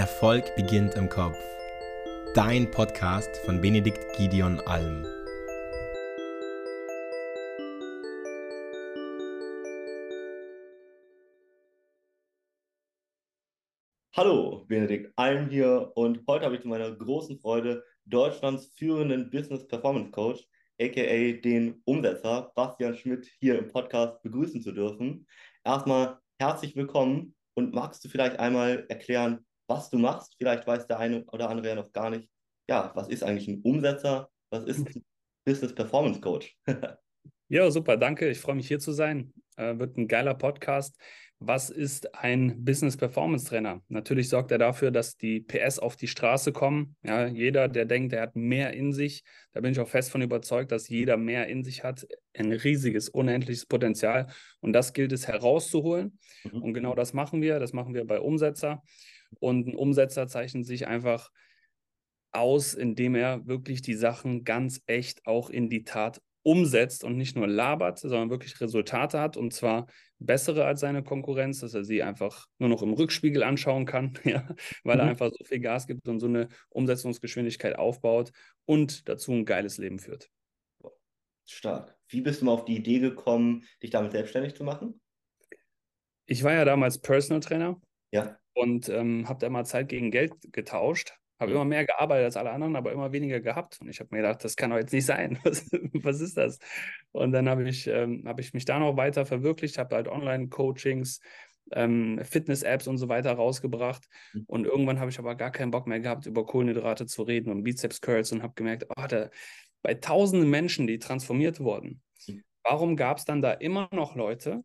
Erfolg beginnt im Kopf. Dein Podcast von Benedikt Gideon Alm. Hallo, Benedikt Alm hier und heute habe ich zu meiner großen Freude Deutschlands führenden Business Performance Coach, aka den Umsetzer, Bastian Schmidt, hier im Podcast begrüßen zu dürfen. Erstmal herzlich willkommen und magst du vielleicht einmal erklären, was du machst? Vielleicht weiß der eine oder andere ja noch gar nicht, ja, was ist eigentlich ein Umsetzer? Was ist ein Business Performance Coach? ja, super, danke. Ich freue mich hier zu sein. Äh, wird ein geiler Podcast. Was ist ein Business Performance Trainer? Natürlich sorgt er dafür, dass die PS auf die Straße kommen. Ja, jeder, der denkt, er hat mehr in sich, da bin ich auch fest von überzeugt, dass jeder mehr in sich hat. Ein riesiges, unendliches Potenzial. Und das gilt es herauszuholen. Mhm. Und genau das machen wir. Das machen wir bei Umsetzer. Und ein Umsetzer zeichnet sich einfach aus, indem er wirklich die Sachen ganz echt auch in die Tat umsetzt und nicht nur labert, sondern wirklich Resultate hat und zwar bessere als seine Konkurrenz, dass er sie einfach nur noch im Rückspiegel anschauen kann, ja, weil mhm. er einfach so viel Gas gibt und so eine Umsetzungsgeschwindigkeit aufbaut und dazu ein geiles Leben führt. Stark. Wie bist du mal auf die Idee gekommen, dich damit selbstständig zu machen? Ich war ja damals Personal Trainer. Ja und ähm, habe da mal Zeit gegen Geld getauscht. Habe mhm. immer mehr gearbeitet als alle anderen, aber immer weniger gehabt. Und ich habe mir gedacht, das kann doch jetzt nicht sein. Was, was ist das? Und dann habe ich, ähm, hab ich mich da noch weiter verwirklicht, habe halt Online-Coachings, ähm, Fitness-Apps und so weiter rausgebracht. Mhm. Und irgendwann habe ich aber gar keinen Bock mehr gehabt, über Kohlenhydrate zu reden und Bizeps-Curls und habe gemerkt, oh, da, bei tausenden Menschen, die transformiert wurden, mhm. warum gab es dann da immer noch Leute,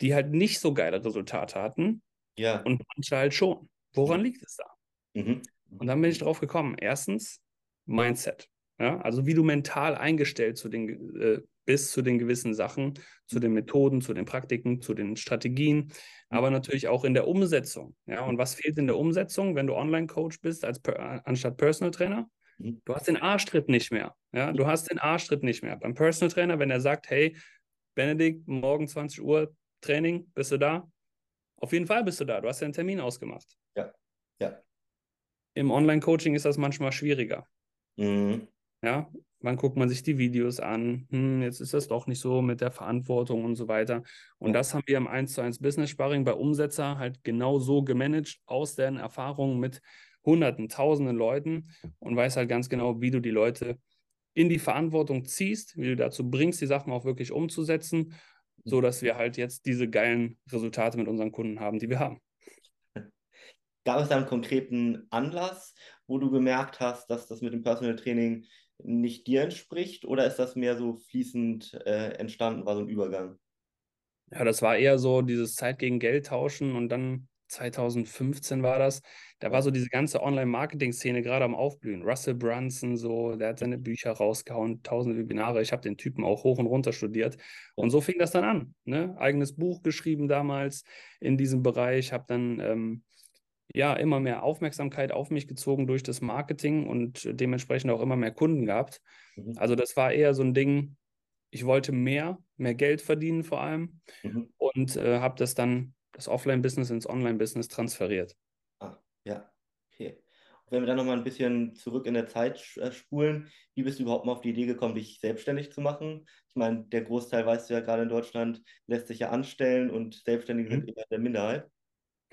die halt nicht so geile Resultate hatten ja. Und manche halt schon. Woran mhm. liegt es da? Mhm. Und dann bin ich drauf gekommen. Erstens, Mindset. Ja? Also wie du mental eingestellt zu den, äh, bist zu den gewissen Sachen, zu den Methoden, zu den Praktiken, zu den Strategien, mhm. aber natürlich auch in der Umsetzung. Ja? Und was fehlt in der Umsetzung, wenn du Online-Coach bist als per, anstatt Personal Trainer? Mhm. Du hast den Arschtritt nicht mehr. Ja? Du hast den Arschtritt nicht mehr. Beim Personal Trainer, wenn er sagt, hey, Benedikt, morgen 20 Uhr Training, bist du da? Auf jeden Fall bist du da. Du hast ja einen Termin ausgemacht. Ja, ja. Im Online-Coaching ist das manchmal schwieriger. Mhm. Ja, wann guckt man sich die Videos an? Hm, jetzt ist das doch nicht so mit der Verantwortung und so weiter. Und ja. das haben wir im 1 zu 1 Business Sparring bei Umsetzer halt genau so gemanagt aus deren Erfahrungen mit Hunderten, Tausenden Leuten und weiß halt ganz genau, wie du die Leute in die Verantwortung ziehst, wie du dazu bringst, die Sachen auch wirklich umzusetzen so dass wir halt jetzt diese geilen Resultate mit unseren Kunden haben, die wir haben. Gab es da einen konkreten Anlass, wo du gemerkt hast, dass das mit dem Personal Training nicht dir entspricht oder ist das mehr so fließend äh, entstanden, war so ein Übergang? Ja, das war eher so dieses Zeit gegen Geld tauschen und dann 2015 war das. Da war so diese ganze Online-Marketing-Szene gerade am Aufblühen. Russell Brunson, so, der hat seine Bücher rausgehauen, tausende Webinare. Ich habe den Typen auch hoch und runter studiert. Und so fing das dann an. Ne? Eigenes Buch geschrieben damals in diesem Bereich, habe dann ähm, ja immer mehr Aufmerksamkeit auf mich gezogen durch das Marketing und dementsprechend auch immer mehr Kunden gehabt. Mhm. Also das war eher so ein Ding, ich wollte mehr, mehr Geld verdienen vor allem mhm. und äh, habe das dann das Offline-Business ins Online-Business transferiert. Ah, ja, okay. Und wenn wir dann nochmal ein bisschen zurück in der Zeit äh, spulen, wie bist du überhaupt mal auf die Idee gekommen, dich selbstständig zu machen? Ich meine, der Großteil, weißt du ja, gerade in Deutschland lässt sich ja anstellen und Selbstständige mhm. sind eher der Minderheit.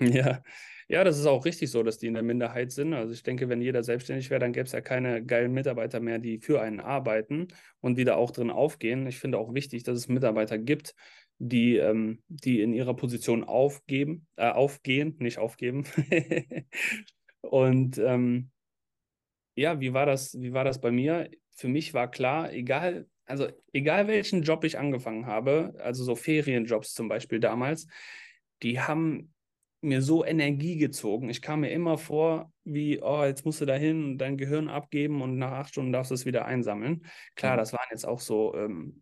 Ja. ja, das ist auch richtig so, dass die in der Minderheit sind. Also ich denke, wenn jeder selbstständig wäre, dann gäbe es ja keine geilen Mitarbeiter mehr, die für einen arbeiten und wieder auch drin aufgehen. Ich finde auch wichtig, dass es Mitarbeiter gibt, die, ähm, die in ihrer Position aufgeben, äh, aufgehen, nicht aufgeben. und ähm, ja, wie war das, wie war das bei mir? Für mich war klar, egal, also egal welchen Job ich angefangen habe, also so Ferienjobs zum Beispiel damals, die haben mir so Energie gezogen. Ich kam mir immer vor, wie, oh, jetzt musst du da hin und dein Gehirn abgeben und nach acht Stunden darfst du es wieder einsammeln. Klar, mhm. das waren jetzt auch so ähm, äh,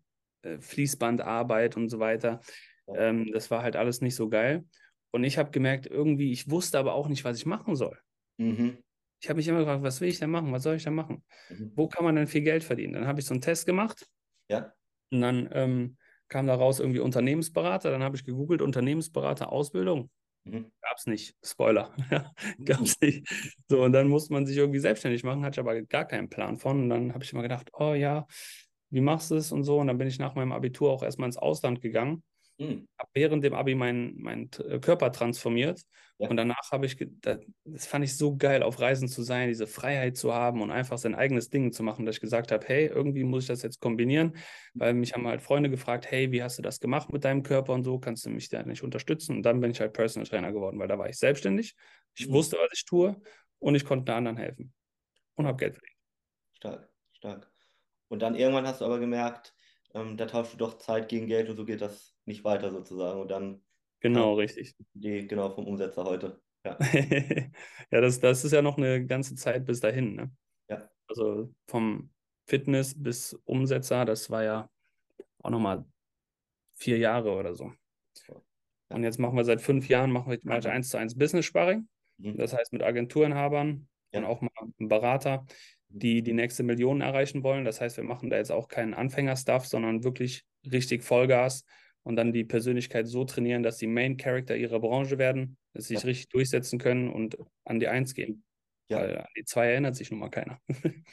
Fließbandarbeit und so weiter. Ähm, das war halt alles nicht so geil. Und ich habe gemerkt, irgendwie, ich wusste aber auch nicht, was ich machen soll. Mhm. Ich habe mich immer gefragt, was will ich denn machen? Was soll ich denn machen? Mhm. Wo kann man denn viel Geld verdienen? Dann habe ich so einen Test gemacht. Ja. Und dann ähm, kam daraus irgendwie Unternehmensberater. Dann habe ich gegoogelt, Unternehmensberater Ausbildung. Mhm. Gab es nicht. Spoiler. Gab es nicht. So, und dann musste man sich irgendwie selbstständig machen, hatte ich aber gar keinen Plan von. Und dann habe ich immer gedacht, oh ja, wie machst du es und so. Und dann bin ich nach meinem Abitur auch erstmal ins Ausland gegangen. Mhm. Habe während dem Abi meinen mein äh, Körper transformiert. Ja. Und danach habe ich, das, das fand ich so geil, auf Reisen zu sein, diese Freiheit zu haben und einfach sein eigenes Ding zu machen, dass ich gesagt habe, hey, irgendwie muss ich das jetzt kombinieren, weil mich haben halt Freunde gefragt, hey, wie hast du das gemacht mit deinem Körper und so, kannst du mich da nicht unterstützen? Und dann bin ich halt Personal Trainer geworden, weil da war ich selbstständig, ich mhm. wusste, was ich tue und ich konnte anderen helfen und habe Geld verdient. Stark, stark. Und dann irgendwann hast du aber gemerkt, ähm, da tauschst du doch Zeit gegen Geld und so geht das nicht weiter sozusagen. Und dann. Genau, richtig. Die, genau, vom Umsetzer heute. Ja, ja das, das ist ja noch eine ganze Zeit bis dahin. Ne? Ja. Also vom Fitness bis Umsetzer, das war ja auch nochmal vier Jahre oder so. Ja. Und jetzt machen wir seit fünf Jahren machen wir mal eins zu eins Business Sparring. Mhm. Das heißt mit Agenturinhabern ja. und auch mal einem Berater die die nächste Million erreichen wollen. Das heißt, wir machen da jetzt auch keinen Anfänger-Stuff, sondern wirklich richtig Vollgas und dann die Persönlichkeit so trainieren, dass sie Main Character ihrer Branche werden, dass sie sich richtig durchsetzen können und an die Eins gehen. Ja. Weil an die Zwei erinnert sich nun mal keiner.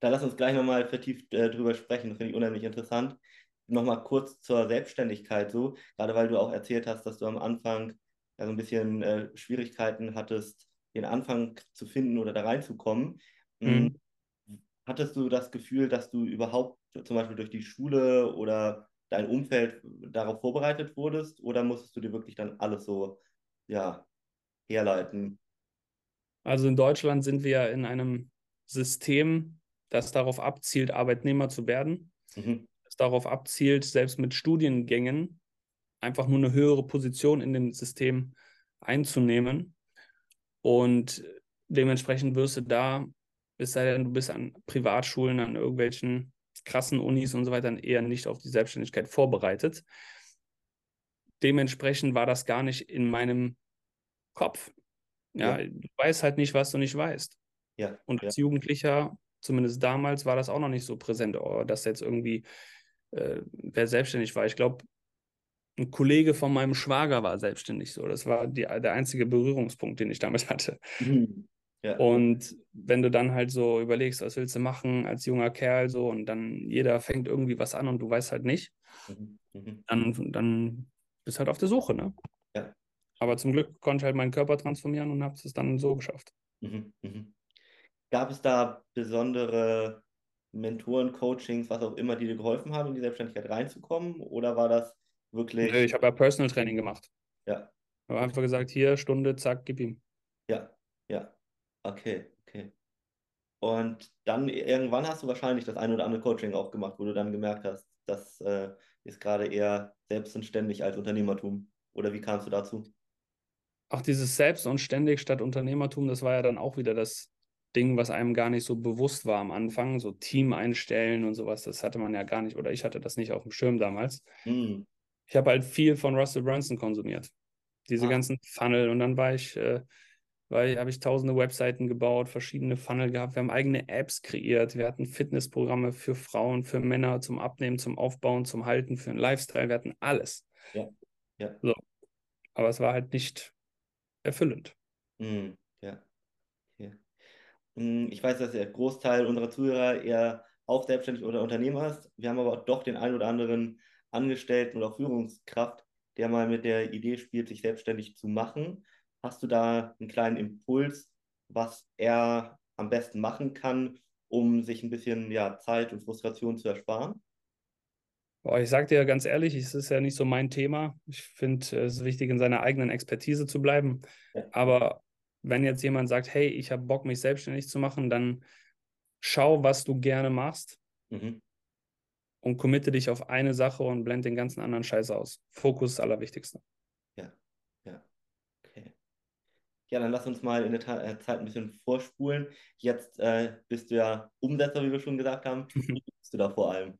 da lass uns gleich nochmal vertieft äh, drüber sprechen. Das finde ich unheimlich interessant. Nochmal kurz zur Selbstständigkeit so, gerade weil du auch erzählt hast, dass du am Anfang ja, so ein bisschen äh, Schwierigkeiten hattest, den Anfang zu finden oder da reinzukommen. Mhm. Hm, hattest du das Gefühl, dass du überhaupt zum Beispiel durch die Schule oder dein Umfeld darauf vorbereitet wurdest oder musstest du dir wirklich dann alles so ja, herleiten? Also in Deutschland sind wir in einem System, das darauf abzielt, Arbeitnehmer zu werden, mhm. das darauf abzielt, selbst mit Studiengängen einfach nur eine höhere Position in dem System einzunehmen. Und dementsprechend wirst du da es sei denn, du bist an Privatschulen, an irgendwelchen krassen Unis und so weiter eher nicht auf die Selbstständigkeit vorbereitet. Dementsprechend war das gar nicht in meinem Kopf. Ja, ja. du weißt halt nicht, was du nicht weißt. Ja. Und als ja. Jugendlicher, zumindest damals, war das auch noch nicht so präsent, oh, dass jetzt irgendwie äh, wer selbstständig war. Ich glaube, ein Kollege von meinem Schwager war selbstständig so. Das war die, der einzige Berührungspunkt, den ich damit hatte. Mhm. Ja. Und wenn du dann halt so überlegst, was willst du machen als junger Kerl so und dann jeder fängt irgendwie was an und du weißt halt nicht, mhm. Mhm. Dann, dann bist du halt auf der Suche, ne? Ja. Aber zum Glück konnte ich halt meinen Körper transformieren und habe es dann so geschafft. Mhm. Mhm. Gab es da besondere Mentoren, Coachings, was auch immer, die dir geholfen haben, in die Selbstständigkeit reinzukommen? Oder war das wirklich. Ich habe ja Personal Training gemacht. Ja. Ich habe einfach gesagt, hier, Stunde, zack, gib ihm. Ja, ja. Okay, okay. Und dann irgendwann hast du wahrscheinlich das ein oder andere Coaching auch gemacht, wo du dann gemerkt hast, das äh, ist gerade eher selbst und ständig als Unternehmertum. Oder wie kamst du dazu? Ach, dieses Selbst und ständig statt Unternehmertum, das war ja dann auch wieder das Ding, was einem gar nicht so bewusst war am Anfang. So Team einstellen und sowas, das hatte man ja gar nicht, oder ich hatte das nicht auf dem Schirm damals. Hm. Ich habe halt viel von Russell Brunson konsumiert. Diese ah. ganzen Funnel und dann war ich. Äh, weil habe ich tausende Webseiten gebaut, verschiedene Funnel gehabt. Wir haben eigene Apps kreiert. Wir hatten Fitnessprogramme für Frauen, für Männer zum Abnehmen, zum Aufbauen, zum Halten, für einen Lifestyle. Wir hatten alles. Ja. ja. So. Aber es war halt nicht erfüllend. Mm, ja. Okay. Mm, ich weiß, dass der Großteil unserer Zuhörer eher auch selbstständig oder Unternehmer ist. Wir haben aber doch den einen oder anderen Angestellten oder Führungskraft, der mal mit der Idee spielt, sich selbstständig zu machen. Hast du da einen kleinen Impuls, was er am besten machen kann, um sich ein bisschen ja, Zeit und Frustration zu ersparen? Boah, ich sage dir ganz ehrlich, es ist ja nicht so mein Thema. Ich finde es ist wichtig, in seiner eigenen Expertise zu bleiben. Ja. Aber wenn jetzt jemand sagt, hey, ich habe Bock, mich selbstständig zu machen, dann schau, was du gerne machst mhm. und committe dich auf eine Sache und blend den ganzen anderen Scheiß aus. Fokus ist das Allerwichtigste. Ja, dann lass uns mal in der Ta äh, Zeit ein bisschen vorspulen. Jetzt äh, bist du ja Umsetzer, wie wir schon gesagt haben. Wem hilfst du da vor allem?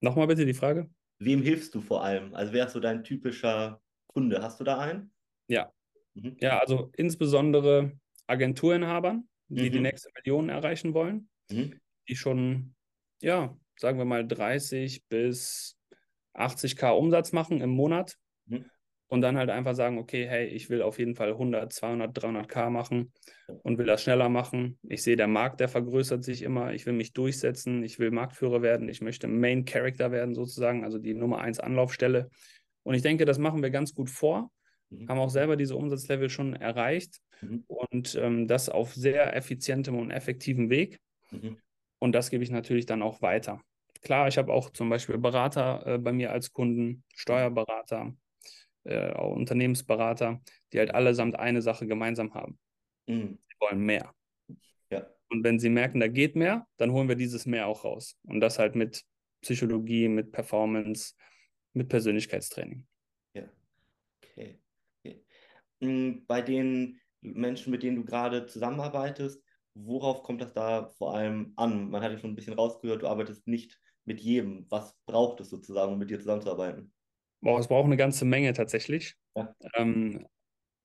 Nochmal bitte die Frage. Wem hilfst du vor allem? Also wer ist so dein typischer Kunde? Hast du da einen? Ja. Mhm. Ja, also insbesondere Agenturinhabern, die mhm. die nächste Million erreichen wollen, mhm. die schon, ja, sagen wir mal 30 bis 80k Umsatz machen im Monat. Mhm. und dann halt einfach sagen, okay, hey, ich will auf jeden Fall 100, 200, 300k machen und will das schneller machen. Ich sehe, der Markt, der vergrößert sich immer. Ich will mich durchsetzen. Ich will Marktführer werden. Ich möchte Main Character werden sozusagen, also die Nummer 1 Anlaufstelle. Und ich denke, das machen wir ganz gut vor. Mhm. Haben auch selber diese Umsatzlevel schon erreicht mhm. und ähm, das auf sehr effizientem und effektivem Weg. Mhm. Und das gebe ich natürlich dann auch weiter. Klar, ich habe auch zum Beispiel Berater äh, bei mir als Kunden, Steuerberater, äh, auch Unternehmensberater, die halt allesamt eine Sache gemeinsam haben. Mhm. Sie wollen mehr. Ja. Und wenn sie merken, da geht mehr, dann holen wir dieses mehr auch raus. Und das halt mit Psychologie, mit Performance, mit Persönlichkeitstraining. Ja. Okay. okay. Mm, bei den Menschen, mit denen du gerade zusammenarbeitest, worauf kommt das da vor allem an? Man hat ja schon ein bisschen rausgehört, du arbeitest nicht mit jedem. Was braucht es sozusagen, um mit dir zusammenzuarbeiten? Boah, es braucht eine ganze Menge tatsächlich. Ja. Ähm,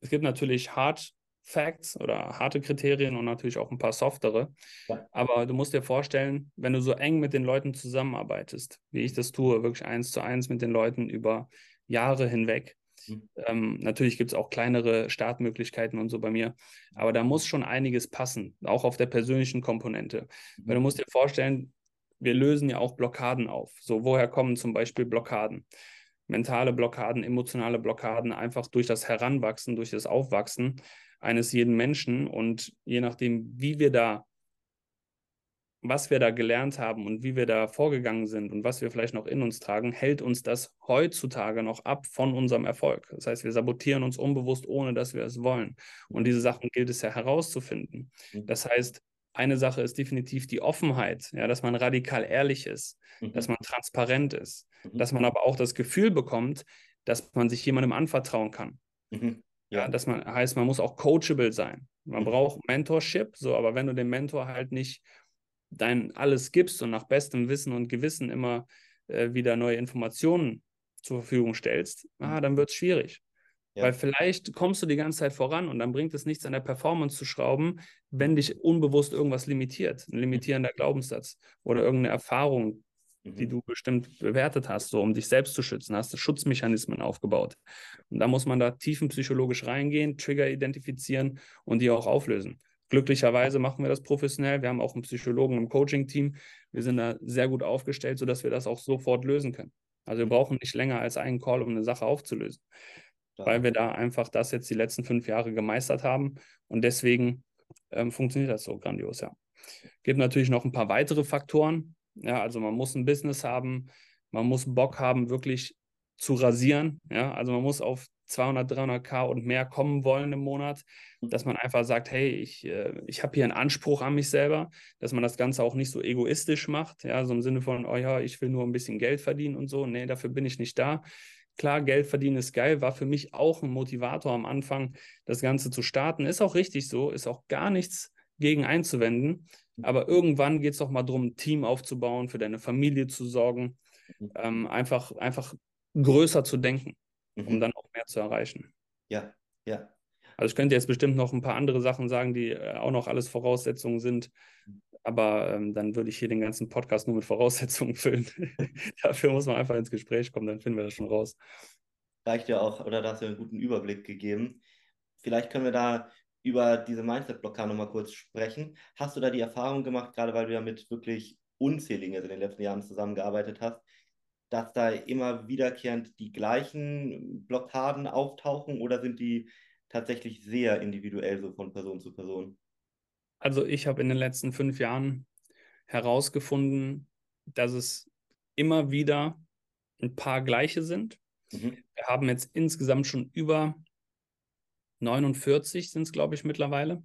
es gibt natürlich Hard Facts oder harte Kriterien und natürlich auch ein paar softere. Ja. Aber du musst dir vorstellen, wenn du so eng mit den Leuten zusammenarbeitest, wie ich das tue, wirklich eins zu eins mit den Leuten über Jahre hinweg. Mhm. Ähm, natürlich gibt es auch kleinere Startmöglichkeiten und so bei mir, aber da muss schon einiges passen, auch auf der persönlichen Komponente. Mhm. Weil du musst dir vorstellen, wir lösen ja auch Blockaden auf. So, woher kommen zum Beispiel Blockaden? Mentale Blockaden, emotionale Blockaden einfach durch das Heranwachsen, durch das Aufwachsen eines jeden Menschen. Und je nachdem, wie wir da, was wir da gelernt haben und wie wir da vorgegangen sind und was wir vielleicht noch in uns tragen, hält uns das heutzutage noch ab von unserem Erfolg. Das heißt, wir sabotieren uns unbewusst, ohne dass wir es wollen. Und diese Sachen gilt es ja herauszufinden. Mhm. Das heißt, eine Sache ist definitiv die Offenheit, ja, dass man radikal ehrlich ist, mhm. dass man transparent ist, mhm. dass man aber auch das Gefühl bekommt, dass man sich jemandem anvertrauen kann. Mhm. Ja. ja. dass man heißt, man muss auch coachable sein. Man mhm. braucht Mentorship, so, aber wenn du dem Mentor halt nicht dein alles gibst und nach bestem Wissen und Gewissen immer äh, wieder neue Informationen zur Verfügung stellst, ah, mhm. dann wird es schwierig. Ja. Weil vielleicht kommst du die ganze Zeit voran und dann bringt es nichts an der Performance zu schrauben, wenn dich unbewusst irgendwas limitiert. Ein limitierender Glaubenssatz oder irgendeine Erfahrung, die mhm. du bestimmt bewertet hast, so um dich selbst zu schützen, hast du Schutzmechanismen aufgebaut. Und da muss man da tiefenpsychologisch reingehen, Trigger identifizieren und die auch auflösen. Glücklicherweise machen wir das professionell. Wir haben auch einen Psychologen im Coaching-Team. Wir sind da sehr gut aufgestellt, sodass wir das auch sofort lösen können. Also wir brauchen nicht länger als einen Call, um eine Sache aufzulösen weil wir da einfach das jetzt die letzten fünf Jahre gemeistert haben. Und deswegen ähm, funktioniert das so grandios, ja. Gibt natürlich noch ein paar weitere Faktoren. Ja, also man muss ein Business haben, man muss Bock haben, wirklich zu rasieren. Ja, also man muss auf 200, 300k und mehr kommen wollen im Monat, dass man einfach sagt, hey, ich, äh, ich habe hier einen Anspruch an mich selber, dass man das Ganze auch nicht so egoistisch macht, ja, so im Sinne von, oh ja, ich will nur ein bisschen Geld verdienen und so. Nee, dafür bin ich nicht da. Klar, Geld verdienen ist geil, war für mich auch ein Motivator am Anfang, das Ganze zu starten. Ist auch richtig so, ist auch gar nichts gegen einzuwenden. Aber irgendwann geht es doch mal darum, ein Team aufzubauen, für deine Familie zu sorgen, mhm. ähm, einfach, einfach größer zu denken, um mhm. dann auch mehr zu erreichen. Ja, ja. Also ich könnte jetzt bestimmt noch ein paar andere Sachen sagen, die äh, auch noch alles Voraussetzungen sind. Aber ähm, dann würde ich hier den ganzen Podcast nur mit Voraussetzungen füllen. Dafür muss man einfach ins Gespräch kommen, dann finden wir das schon raus. Reicht ja auch, oder da hast du einen guten Überblick gegeben. Vielleicht können wir da über diese Mindset-Blockade nochmal kurz sprechen. Hast du da die Erfahrung gemacht, gerade weil du ja mit wirklich unzähligen also in den letzten Jahren zusammengearbeitet hast, dass da immer wiederkehrend die gleichen Blockaden auftauchen oder sind die tatsächlich sehr individuell so von Person zu Person? Also ich habe in den letzten fünf Jahren herausgefunden, dass es immer wieder ein paar gleiche sind. Mhm. Wir haben jetzt insgesamt schon über 49 sind es, glaube ich, mittlerweile.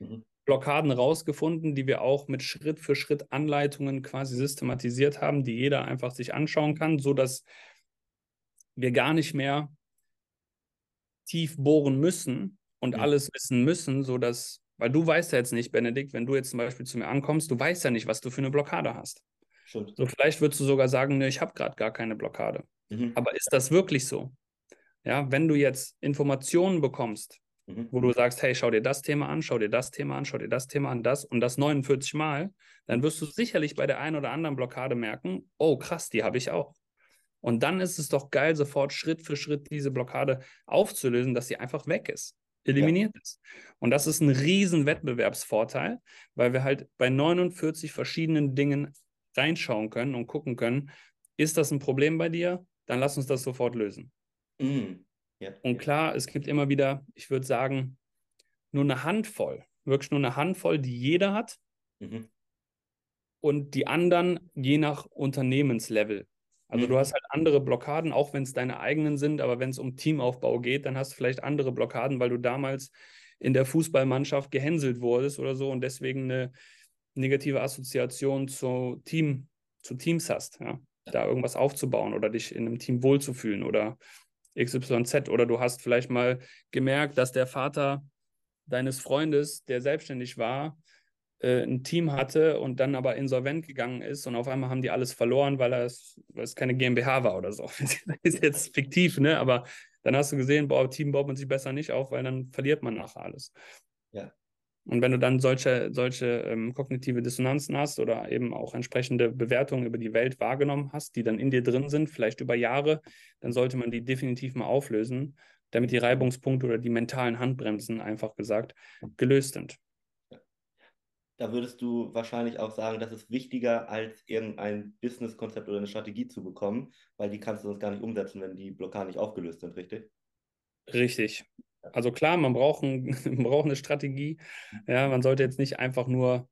Mhm. Blockaden rausgefunden, die wir auch mit Schritt für Schritt Anleitungen quasi systematisiert haben, die jeder einfach sich anschauen kann, sodass wir gar nicht mehr tief bohren müssen und mhm. alles wissen müssen, sodass weil du weißt ja jetzt nicht, Benedikt, wenn du jetzt zum Beispiel zu mir ankommst, du weißt ja nicht, was du für eine Blockade hast. Stimmt. So, vielleicht würdest du sogar sagen, ne, ich habe gerade gar keine Blockade. Mhm. Aber ist das wirklich so? Ja, wenn du jetzt Informationen bekommst, mhm. wo du sagst, hey, schau dir das Thema an, schau dir das Thema an, schau dir das Thema an, das und das 49 Mal, dann wirst du sicherlich bei der einen oder anderen Blockade merken, oh krass, die habe ich auch. Und dann ist es doch geil, sofort Schritt für Schritt diese Blockade aufzulösen, dass sie einfach weg ist, eliminiert ja. ist. Und das ist ein riesen Wettbewerbsvorteil, weil wir halt bei 49 verschiedenen Dingen reinschauen können und gucken können, ist das ein Problem bei dir? Dann lass uns das sofort lösen. Mhm. Ja. Und klar, es gibt immer wieder, ich würde sagen, nur eine Handvoll, wirklich nur eine Handvoll, die jeder hat. Mhm. Und die anderen je nach Unternehmenslevel. Also mhm. du hast halt andere Blockaden, auch wenn es deine eigenen sind, aber wenn es um Teamaufbau geht, dann hast du vielleicht andere Blockaden, weil du damals in der Fußballmannschaft gehänselt wurdest oder so und deswegen eine negative Assoziation zu Team, zu Teams hast, ja? da irgendwas aufzubauen oder dich in einem Team wohlzufühlen oder XYZ oder du hast vielleicht mal gemerkt, dass der Vater deines Freundes, der selbstständig war, äh, ein Team hatte und dann aber insolvent gegangen ist und auf einmal haben die alles verloren, weil, es, weil es keine GmbH war oder so. das ist jetzt fiktiv, ne? aber dann hast du gesehen, boah, Team baut man sich besser nicht auf, weil dann verliert man nachher alles. Ja. Und wenn du dann solche, solche ähm, kognitive Dissonanzen hast oder eben auch entsprechende Bewertungen über die Welt wahrgenommen hast, die dann in dir drin sind, vielleicht über Jahre, dann sollte man die definitiv mal auflösen, damit die Reibungspunkte oder die mentalen Handbremsen, einfach gesagt, gelöst sind. Da würdest du wahrscheinlich auch sagen, das ist wichtiger, als irgendein Businesskonzept oder eine Strategie zu bekommen, weil die kannst du sonst gar nicht umsetzen, wenn die Blockaden nicht aufgelöst sind, richtig? Richtig. Also klar, man braucht, ein, man braucht eine Strategie. Ja, man sollte jetzt nicht einfach nur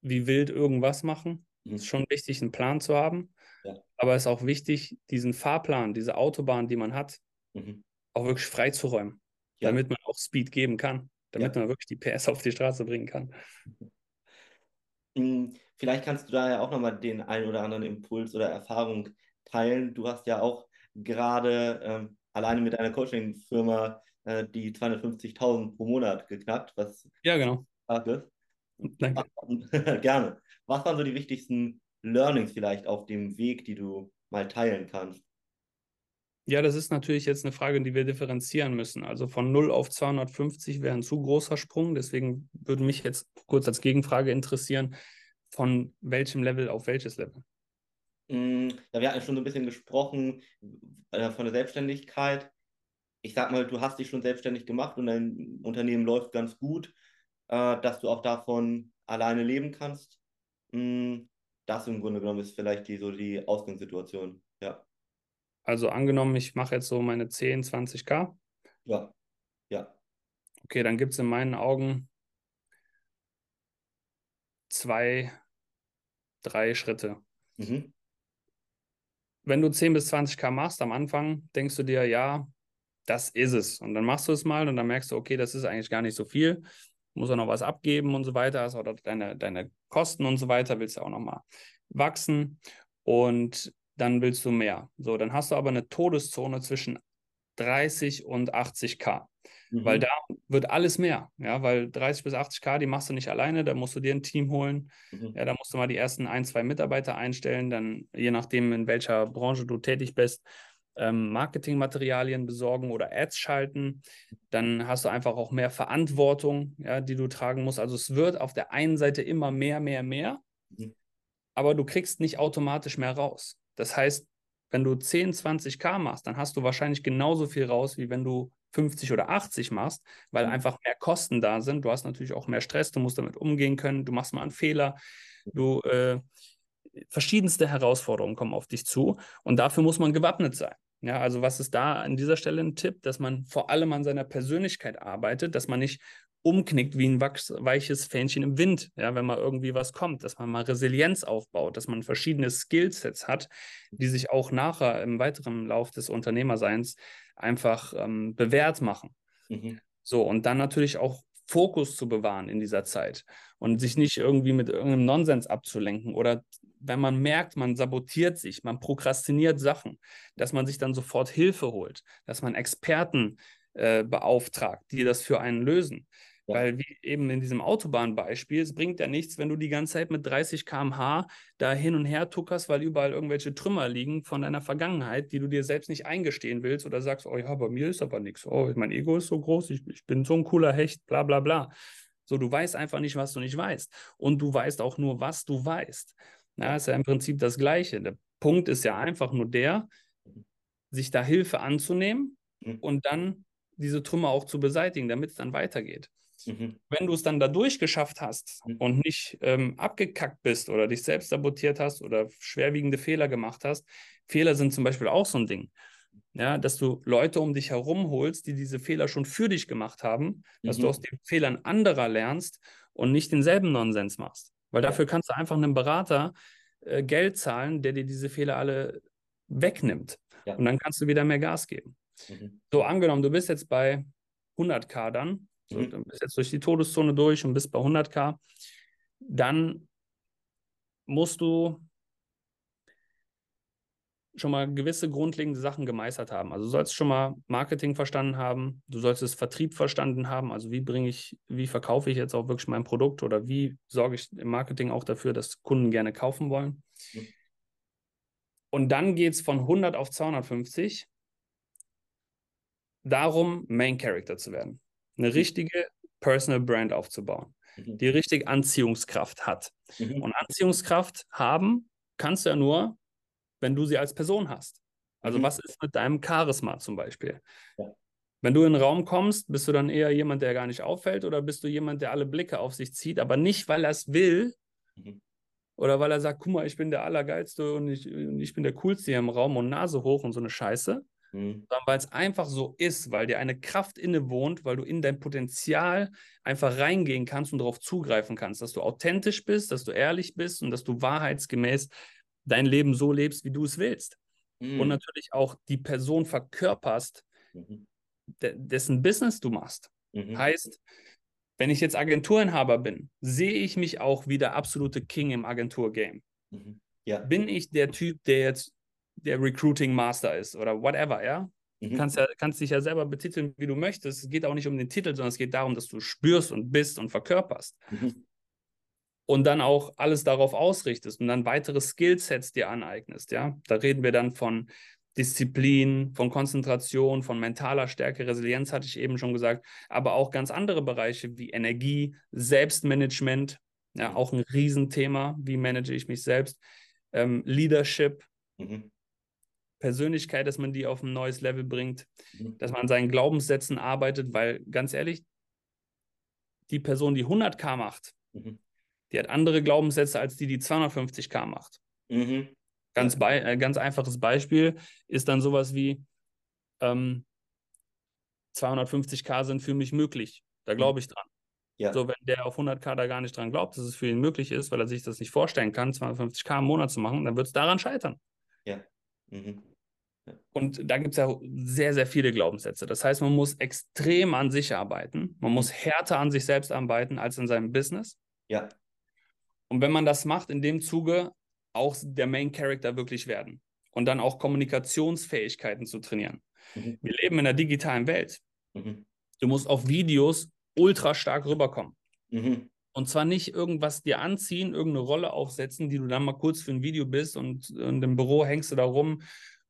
wie wild irgendwas machen. Mhm. Es ist schon wichtig, einen Plan zu haben. Ja. Aber es ist auch wichtig, diesen Fahrplan, diese Autobahn, die man hat, mhm. auch wirklich freizuräumen, ja. damit man auch Speed geben kann, damit ja. man wirklich die PS auf die Straße bringen kann. Mhm. Vielleicht kannst du da ja auch nochmal den einen oder anderen Impuls oder Erfahrung teilen. Du hast ja auch gerade ähm, alleine mit einer Coaching-Firma äh, die 250.000 pro Monat geknackt, was ja, genau. ist. Danke. Gerne. Was waren so die wichtigsten Learnings vielleicht auf dem Weg, die du mal teilen kannst? Ja, das ist natürlich jetzt eine Frage, die wir differenzieren müssen. Also von 0 auf 250 wäre ein zu großer Sprung. Deswegen würde mich jetzt kurz als Gegenfrage interessieren, von welchem Level auf welches Level? Mm, ja, wir hatten schon so ein bisschen gesprochen äh, von der Selbstständigkeit ich sag mal, du hast dich schon selbstständig gemacht und dein Unternehmen läuft ganz gut, äh, dass du auch davon alleine leben kannst. Hm, das im Grunde genommen ist vielleicht die, so die Ausgangssituation, ja. Also angenommen, ich mache jetzt so meine 10, 20k. Ja, ja. Okay, dann gibt es in meinen Augen zwei, drei Schritte. Mhm. Wenn du 10 bis 20k machst am Anfang, denkst du dir, ja, das ist es. Und dann machst du es mal und dann merkst du, okay, das ist eigentlich gar nicht so viel. Muss auch noch was abgeben und so weiter, hast auch deine, deine Kosten und so weiter, willst du auch noch mal wachsen und dann willst du mehr. So, dann hast du aber eine Todeszone zwischen 30 und 80k. Mhm. Weil da wird alles mehr, ja, weil 30 bis 80k, die machst du nicht alleine, da musst du dir ein Team holen, mhm. ja, da musst du mal die ersten ein, zwei Mitarbeiter einstellen, dann je nachdem, in welcher Branche du tätig bist, ähm, Marketingmaterialien besorgen oder Ads schalten. Dann hast du einfach auch mehr Verantwortung, ja, die du tragen musst. Also es wird auf der einen Seite immer mehr, mehr, mehr, mhm. aber du kriegst nicht automatisch mehr raus. Das heißt, wenn du 10, 20k machst, dann hast du wahrscheinlich genauso viel raus, wie wenn du 50 oder 80 machst, weil mhm. einfach mehr Kosten da sind. Du hast natürlich auch mehr Stress, du musst damit umgehen können, du machst mal einen Fehler, du äh, verschiedenste Herausforderungen kommen auf dich zu und dafür muss man gewappnet sein. Ja, also was ist da an dieser Stelle ein Tipp, dass man vor allem an seiner Persönlichkeit arbeitet, dass man nicht umknickt wie ein weiches Fähnchen im Wind, ja, wenn mal irgendwie was kommt, dass man mal Resilienz aufbaut, dass man verschiedene Skillsets hat, die sich auch nachher im weiteren Lauf des Unternehmerseins einfach ähm, bewährt machen. Mhm. So, und dann natürlich auch Fokus zu bewahren in dieser Zeit und sich nicht irgendwie mit irgendeinem Nonsens abzulenken oder wenn man merkt, man sabotiert sich, man prokrastiniert Sachen, dass man sich dann sofort Hilfe holt, dass man Experten äh, beauftragt, die das für einen lösen. Ja. Weil wie eben in diesem Autobahnbeispiel, es bringt ja nichts, wenn du die ganze Zeit mit 30 km/h da hin und her tuckerst, weil überall irgendwelche Trümmer liegen von deiner Vergangenheit, die du dir selbst nicht eingestehen willst oder sagst, oh ja, bei mir ist aber nichts. Oh, mein Ego ist so groß, ich, ich bin so ein cooler Hecht, bla bla bla. So, du weißt einfach nicht, was du nicht weißt. Und du weißt auch nur, was du weißt. Ja, ist ja im Prinzip das Gleiche. Der Punkt ist ja einfach nur der, sich da Hilfe anzunehmen Mhm. und dann diese Trümmer auch zu beseitigen, damit es dann weitergeht. Mhm. Wenn du es dann da durchgeschafft hast Mhm. und nicht ähm, abgekackt bist oder dich selbst sabotiert hast oder schwerwiegende Fehler gemacht hast, Fehler sind zum Beispiel auch so ein Ding. Ja, dass du Leute um dich herum holst, die diese Fehler schon für dich gemacht haben, dass du Mhm. aus den Fehlern anderer lernst und nicht denselben Nonsens machst. Weil dafür kannst du einfach einem Berater äh, Geld zahlen, der dir diese Fehler alle wegnimmt. Ja. Und dann kannst du wieder mehr Gas geben. Mhm. So, angenommen, du bist jetzt bei 100k dann, Mhm. du bist jetzt durch die Todeszone durch und bist bei 100k, dann musst du schon mal gewisse grundlegende Sachen gemeistert haben. Also du sollst schon mal Marketing verstanden haben, du solltest Vertrieb verstanden haben, also wie bringe ich, wie verkaufe ich jetzt auch wirklich mein Produkt oder wie sorge ich im Marketing auch dafür, dass Kunden gerne kaufen wollen. Mhm. Und dann geht es von 100 auf 250 darum, Main Character zu werden. Eine richtige Personal Brand aufzubauen, Mhm. die richtig Anziehungskraft hat. Mhm. Und Anziehungskraft haben kannst du ja nur, wenn du sie als Person hast. Also Mhm. was ist mit deinem Charisma zum Beispiel? Ja. Wenn du in den Raum kommst, bist du dann eher jemand, der gar nicht auffällt oder bist du jemand, der alle Blicke auf sich zieht, aber nicht, weil er es will Mhm. oder weil er sagt, guck mal, ich bin der Allergeilste und ich, und ich bin der Coolste hier im Raum und Nase hoch und so eine Scheiße, Mhm. sondern weil es einfach so ist, weil dir eine Kraft innewohnt, weil du in dein Potenzial einfach reingehen kannst und darauf zugreifen kannst, dass du authentisch bist, dass du ehrlich bist und dass du wahrheitsgemäß dein Leben so lebst, wie du es willst. Und Mhm. natürlich auch die Person verkörperst, Mhm. de dessen Business du machst. Mhm. Heißt, wenn ich jetzt Agenturinhaber bin, sehe ich mich auch wie der absolute King im Agenturgame. Mhm. Ja. Bin ich der Typ, der jetzt der Recruiting Master ist oder whatever, ja? Mhm. kannst, ja, kannst dich ja selber betiteln, wie du möchtest. Es geht auch nicht um den Titel, sondern es geht darum, dass du spürst und bist und verkörperst. Mhm. Und dann auch alles darauf ausrichtest und dann weitere Skillsets dir aneignest. Ja? Da reden wir dann von Disziplin, von Konzentration, von mentaler Stärke, Resilienz hatte ich eben schon gesagt, aber auch ganz andere Bereiche wie Energie, Selbstmanagement, ja, Mhm. auch ein Riesenthema. Wie manage ich mich selbst? Ähm, Leadership, Mhm. Persönlichkeit, dass man die auf ein neues Level bringt, Mhm. dass man an seinen Glaubenssätzen arbeitet, weil ganz ehrlich, die Person, die 100k macht, Mhm. die hat andere Glaubenssätze als die, die 250k macht. Mhm. Ganz, bei, äh, ganz einfaches Beispiel ist dann sowas wie ähm, 250k sind für mich möglich. Da glaube ich dran. Ja. So, wenn der auf 100k da gar nicht dran glaubt, dass es für ihn möglich ist, weil er sich das nicht vorstellen kann, 250k im Monat zu machen, dann wird es daran scheitern. Mhm. Und da gibt es ja sehr, sehr viele Glaubenssätze. Das heißt, man muss extrem an sich arbeiten. Man muss härter an sich selbst arbeiten als in seinem Business. Ja. Und wenn man das macht, in dem Zuge auch der Main Character wirklich werden und dann auch Kommunikationsfähigkeiten zu trainieren. Mhm. Wir leben in einer digitalen Welt. Mhm. Du musst auf Videos ultra stark rüberkommen. Mhm. Und zwar nicht irgendwas dir anziehen, irgendeine Rolle aufsetzen, die du dann mal kurz für ein Video bist und, und im Büro hängst du da rum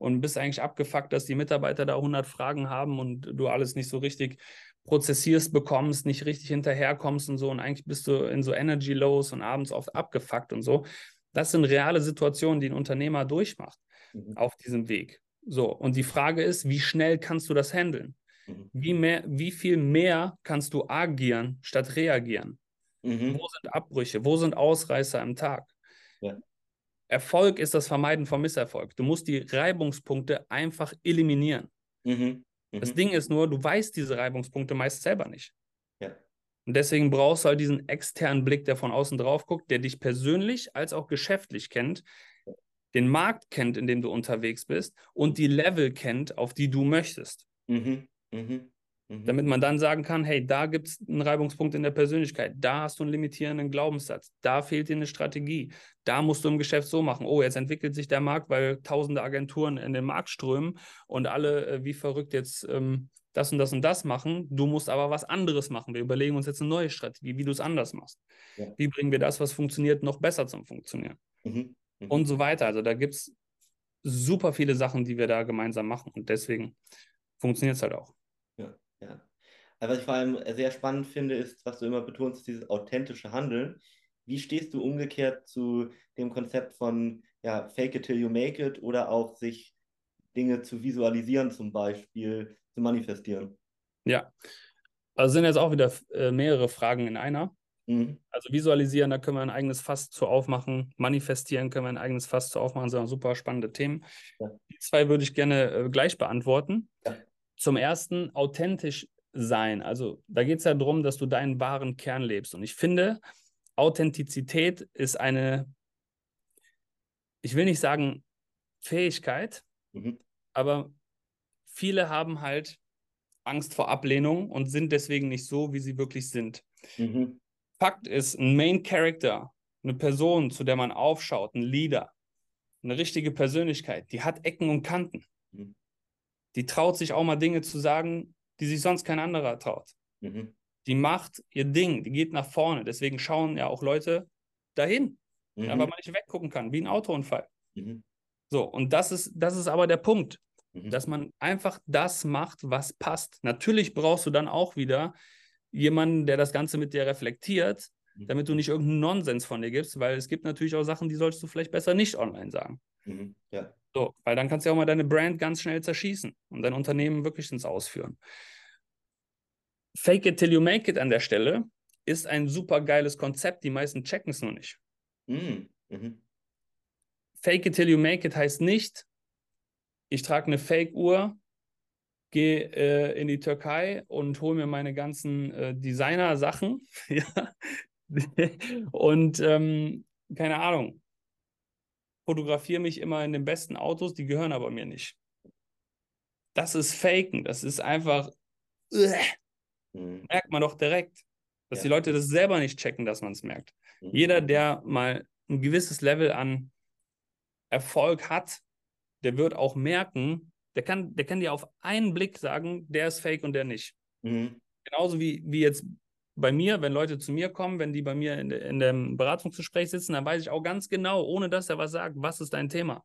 und bist eigentlich abgefuckt, dass die Mitarbeiter da 100 Fragen haben und du alles nicht so richtig prozessierst bekommst, nicht richtig hinterherkommst und so und eigentlich bist du in so Energy Lows und abends oft abgefuckt und so. Das sind reale Situationen, die ein Unternehmer durchmacht Mhm. auf diesem Weg. So, und die Frage ist, wie schnell kannst du das handeln? Mhm. Wie, mehr, wie viel mehr kannst du agieren statt reagieren? Mhm. Wo sind Abbrüche? Wo sind Ausreißer im Tag? Ja. Erfolg ist das Vermeiden von Misserfolg. Du musst die Reibungspunkte einfach eliminieren. Mhm. Das Mhm. Ding ist nur, du weißt diese Reibungspunkte meist selber nicht. Ja. Und deswegen brauchst du halt diesen externen Blick, der von außen drauf guckt, der dich persönlich als auch geschäftlich kennt, den Markt kennt, in dem du unterwegs bist und die Level kennt, auf die du möchtest. Mhm. Mhm. Mhm. Damit man dann sagen kann, hey, da gibt es einen Reibungspunkt in der Persönlichkeit, da hast du einen limitierenden Glaubenssatz, da fehlt dir eine Strategie, da musst du im Geschäft so machen. Oh, jetzt entwickelt sich der Markt, weil tausende Agenturen in den Markt strömen und alle äh, wie verrückt jetzt ähm, das und das und das machen. Du musst aber was anderes machen. Wir überlegen uns jetzt eine neue Strategie, wie du es anders machst. Ja. Wie bringen wir das, was funktioniert, noch besser zum Funktionieren? Mhm. Mhm. Und so weiter. Also da gibt es super viele Sachen, die wir da gemeinsam machen und deswegen funktioniert es halt auch. Ja. Also was ich vor allem sehr spannend finde, ist, was du immer betonst, dieses authentische Handeln. Wie wie stehst du umgekehrt zu dem Konzept von ja, Fake it till you make it oder auch sich Dinge zu visualisieren, zum Beispiel zu manifestieren? Ja, also sind jetzt auch wieder äh, mehrere Fragen in einer. Mhm. Also visualisieren, da können wir ein eigenes Fass zu aufmachen. Manifestieren können wir ein eigenes Fass zu aufmachen. Das sind super spannende Themen. Ja. Die zwei würde ich gerne äh, gleich beantworten. Ja. Zum ersten, authentisch sein. Also da geht es ja darum, dass du deinen wahren Kern lebst. Und ich finde, Authentizität ist eine, ich will nicht sagen Fähigkeit, mhm. aber viele haben halt Angst vor Ablehnung und sind deswegen nicht so, wie sie wirklich sind. Mhm. Fakt ist, ein Main Character, eine Person, zu der man aufschaut, ein Leader, eine richtige Persönlichkeit, die hat Ecken und Kanten. Mhm. Die traut sich auch mal Dinge zu sagen, die sich sonst kein anderer traut. Mhm. Die macht ihr Ding, die geht nach vorne. Deswegen schauen ja auch Leute dahin, mhm. weil man nicht weggucken kann, wie ein Autounfall. Mhm. So, und das ist, das ist aber der Punkt, mhm. dass man einfach das macht, was passt. Natürlich brauchst du dann auch wieder jemanden, der das Ganze mit dir reflektiert, mhm. damit du nicht irgendeinen Nonsens von dir gibst, weil es gibt natürlich auch Sachen, die solltest du vielleicht besser nicht online sagen. Mhm. Ja. So, weil dann kannst du ja auch mal deine Brand ganz schnell zerschießen und dein Unternehmen wirklich ins Ausführen. Fake it till you make it an der Stelle ist ein super geiles Konzept. Die meisten checken es nur nicht. Mhm. Mhm. Fake it till you make it heißt nicht, ich trage eine Fake-Uhr, gehe äh, in die Türkei und hole mir meine ganzen äh, Designer-Sachen. und ähm, keine Ahnung, fotografiere mich immer in den besten Autos, die gehören aber mir nicht. Das ist Faken, das ist einfach, mhm. merkt man doch direkt, dass ja. die Leute das selber nicht checken, dass man es merkt. Mhm. Jeder, der mal ein gewisses Level an Erfolg hat, der wird auch merken, der kann, der kann dir auf einen Blick sagen, der ist fake und der nicht. Mhm. Genauso wie, wie jetzt bei mir, wenn Leute zu mir kommen, wenn die bei mir in, in dem Beratungsgespräch sitzen, dann weiß ich auch ganz genau, ohne dass er was sagt, was ist dein Thema.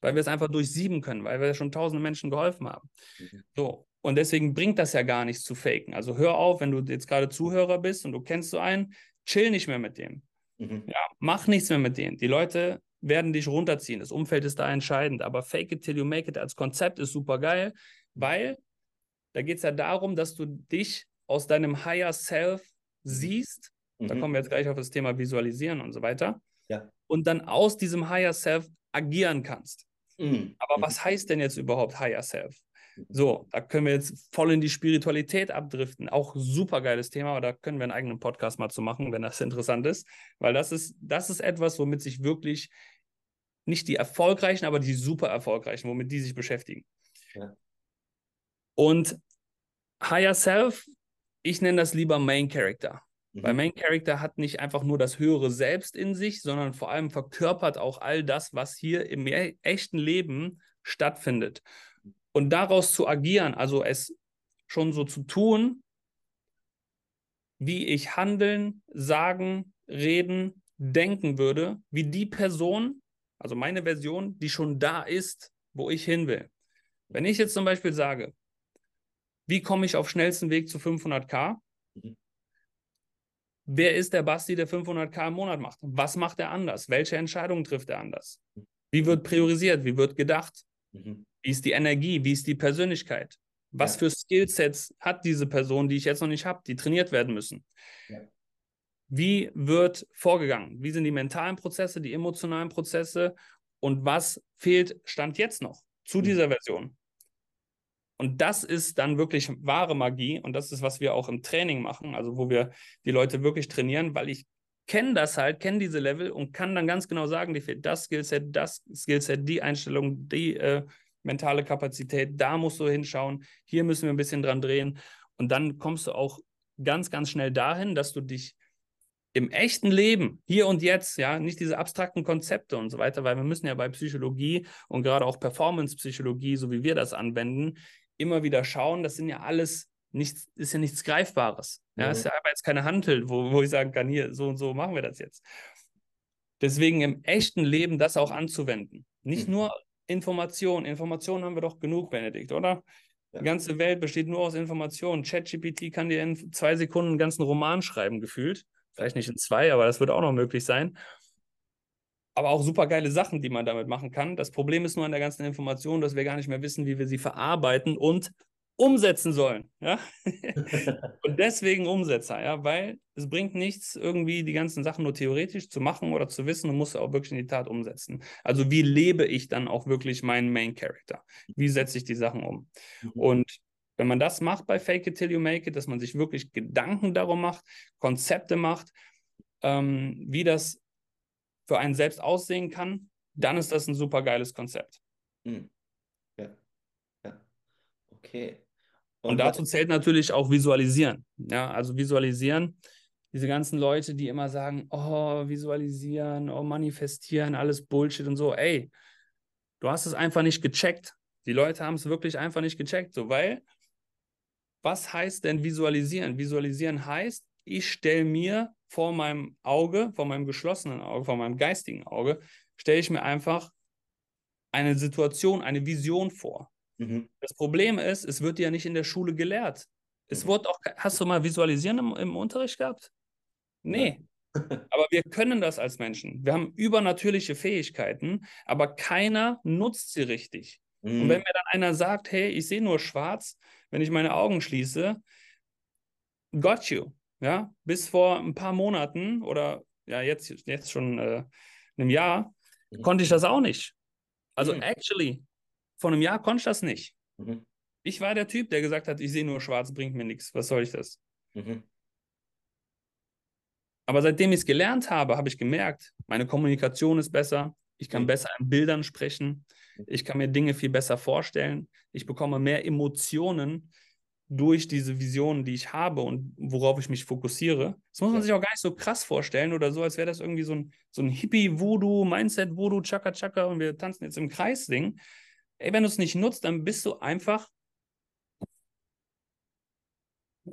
Weil wir es einfach durchsieben können, weil wir schon tausende Menschen geholfen haben. Mhm. So. Und deswegen bringt das ja gar nichts zu faken. Also hör auf, wenn du jetzt gerade Zuhörer bist und du kennst so einen, chill nicht mehr mit dem. Mhm. Ja, mach nichts mehr mit denen. Die Leute werden dich runterziehen. Das Umfeld ist da entscheidend. Aber Fake it till you make it als Konzept ist super geil, weil da geht es ja darum, dass du dich aus deinem Higher Self mhm. siehst, mhm. da kommen wir jetzt gleich auf das Thema Visualisieren und so weiter, ja. und dann aus diesem Higher Self agieren kannst. Mhm. Aber mhm. was heißt denn jetzt überhaupt Higher Self? Mhm. So, da können wir jetzt voll in die Spiritualität abdriften. Auch super geiles Thema, aber da können wir einen eigenen Podcast mal zu machen, wenn das interessant ist. Weil das ist, das ist etwas, womit sich wirklich nicht die erfolgreichen, aber die super erfolgreichen, womit die sich beschäftigen. Ja. Und Higher Self ich nenne das lieber Main Character. Mhm. Weil Main Character hat nicht einfach nur das höhere Selbst in sich, sondern vor allem verkörpert auch all das, was hier im e echten Leben stattfindet. Und daraus zu agieren, also es schon so zu tun, wie ich handeln, sagen, reden, denken würde, wie die Person, also meine Version, die schon da ist, wo ich hin will. Wenn ich jetzt zum Beispiel sage, wie komme ich auf schnellsten Weg zu 500k? Mhm. Wer ist der Basti, der 500k im Monat macht? Was macht er anders? Welche Entscheidungen trifft er anders? Wie wird priorisiert? Wie wird gedacht? Mhm. Wie ist die Energie? Wie ist die Persönlichkeit? Was ja. für Skillsets hat diese Person, die ich jetzt noch nicht habe, die trainiert werden müssen? Ja. Wie wird vorgegangen? Wie sind die mentalen Prozesse, die emotionalen Prozesse? Und was fehlt Stand jetzt noch zu mhm. dieser Version? Und das ist dann wirklich wahre Magie. Und das ist, was wir auch im Training machen, also wo wir die Leute wirklich trainieren, weil ich kenne das halt, kenne diese Level und kann dann ganz genau sagen, die fehlt das Skillset, das Skillset, die Einstellung, die äh, mentale Kapazität, da musst du hinschauen, hier müssen wir ein bisschen dran drehen. Und dann kommst du auch ganz, ganz schnell dahin, dass du dich im echten Leben, hier und jetzt, ja, nicht diese abstrakten Konzepte und so weiter, weil wir müssen ja bei Psychologie und gerade auch Performance-Psychologie, so wie wir das anwenden, immer wieder schauen, das sind ja alles nichts, ist ja nichts Greifbares. Ja, mhm. ist ja aber jetzt keine Handel, wo, wo ich sagen kann, hier, so und so machen wir das jetzt. Deswegen im echten Leben das auch anzuwenden. Nicht mhm. nur Informationen. Informationen haben wir doch genug, Benedikt, oder? Ja. Die ganze Welt besteht nur aus Informationen. ChatGPT kann dir in zwei Sekunden einen ganzen Roman schreiben, gefühlt. Vielleicht nicht in zwei, aber das wird auch noch möglich sein. Aber auch super geile Sachen, die man damit machen kann. Das Problem ist nur an der ganzen Information, dass wir gar nicht mehr wissen, wie wir sie verarbeiten und umsetzen sollen. Ja? und deswegen Umsetzer, ja, weil es bringt nichts, irgendwie die ganzen Sachen nur theoretisch zu machen oder zu wissen, du musst auch wirklich in die Tat umsetzen. Also wie lebe ich dann auch wirklich meinen Main Character? Wie setze ich die Sachen um? Mhm. Und wenn man das macht bei Fake It Till You Make It, dass man sich wirklich Gedanken darum macht, Konzepte macht, ähm, wie das für einen selbst aussehen kann, dann ist das ein super geiles Konzept. Mhm. Ja. Ja. Okay. Und, Und dazu zählt natürlich auch Visualisieren. Ja, also Visualisieren. Diese ganzen Leute, die immer sagen, oh, visualisieren, oh, manifestieren, alles Bullshit und so. Ey, du hast es einfach nicht gecheckt. Die Leute haben es wirklich einfach nicht gecheckt, so, weil was heißt denn visualisieren? Visualisieren heißt, ich stelle mir vor meinem Auge, vor meinem geschlossenen Auge, vor meinem geistigen Auge, stelle ich mir einfach eine Situation, eine Vision vor. Mhm. Das Problem ist, es wird ja nicht in der Schule gelehrt. Es mhm. wird auch, hast du mal Visualisieren im, im Unterricht gehabt? Nee. aber wir können das als Menschen. Wir haben übernatürliche Fähigkeiten, aber keiner nutzt sie richtig. Mhm. Und wenn mir dann einer sagt, hey, ich sehe nur schwarz, wenn ich meine Augen schließe, got you. Ja, bis vor ein paar Monaten oder ja, jetzt, jetzt schon äh, einem Jahr, mhm. konnte ich das auch nicht. Also, mhm. actually, vor einem Jahr konnte ich das nicht. Mhm. Ich war der Typ, der gesagt hat, ich sehe nur schwarz, bringt mir nichts. Was soll ich das? Mhm. Aber seitdem ich es gelernt habe, habe ich gemerkt, meine Kommunikation ist besser, ich kann mhm. besser in Bildern sprechen, ich kann mir Dinge viel besser vorstellen, ich bekomme mehr Emotionen durch diese Visionen, die ich habe und worauf ich mich fokussiere. Das muss man sich auch gar nicht so krass vorstellen oder so, als wäre das irgendwie so ein, so ein Hippie-Voodoo, Mindset-Voodoo, Chaka-Chaka und wir tanzen jetzt im Kreis-Ding. Ey, wenn du es nicht nutzt, dann bist du einfach.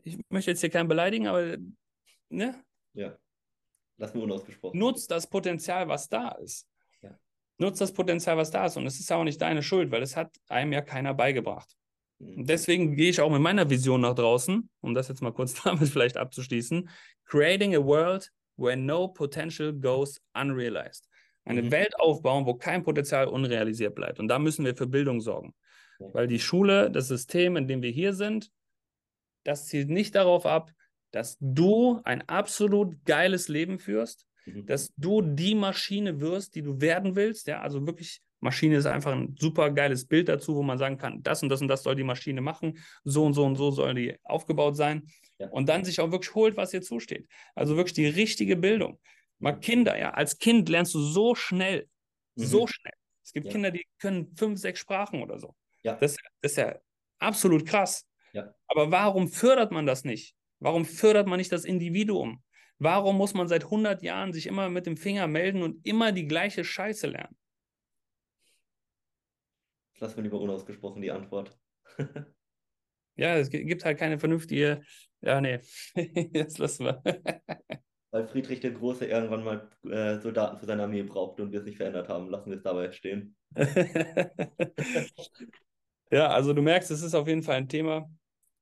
Ich möchte jetzt hier keinen beleidigen, aber. Ne? Ja. Lass mir unausgesprochen. Nutzt das Potenzial, was da ist. Ja. Nutzt das Potenzial, was da ist. Und es ist auch nicht deine Schuld, weil es hat einem ja keiner beigebracht. Deswegen gehe ich auch mit meiner Vision nach draußen, um das jetzt mal kurz damit vielleicht abzuschließen. Creating a world where no potential goes unrealized. Eine mhm. Welt aufbauen, wo kein Potenzial unrealisiert bleibt. Und da müssen wir für Bildung sorgen. Weil die Schule, das System, in dem wir hier sind, das zielt nicht darauf ab, dass du ein absolut geiles Leben führst, mhm. dass du die Maschine wirst, die du werden willst. Ja, also wirklich Maschine ist einfach ein super geiles Bild dazu, wo man sagen kann, das und das und das soll die Maschine machen, so und so und so soll die aufgebaut sein. Ja. Und dann sich auch wirklich holt, was ihr zusteht. Also wirklich die richtige Bildung. Mal Kinder, ja, als Kind lernst du so schnell, mhm. so schnell. Es gibt ja. Kinder, die können fünf, sechs Sprachen oder so. Ja. Das, das ist ja absolut krass. Ja. Aber warum fördert man das nicht? Warum fördert man nicht das Individuum? Warum muss man seit 100 Jahren sich immer mit dem Finger melden und immer die gleiche Scheiße lernen? Lass mir lieber unausgesprochen die Antwort. ja, es gibt halt keine vernünftige. Ja, nee, jetzt lassen wir. Weil Friedrich der Große irgendwann mal äh, Soldaten für seine Armee brauchte und wir es nicht verändert haben. Lassen wir es dabei stehen. ja, also du merkst, es ist auf jeden Fall ein Thema,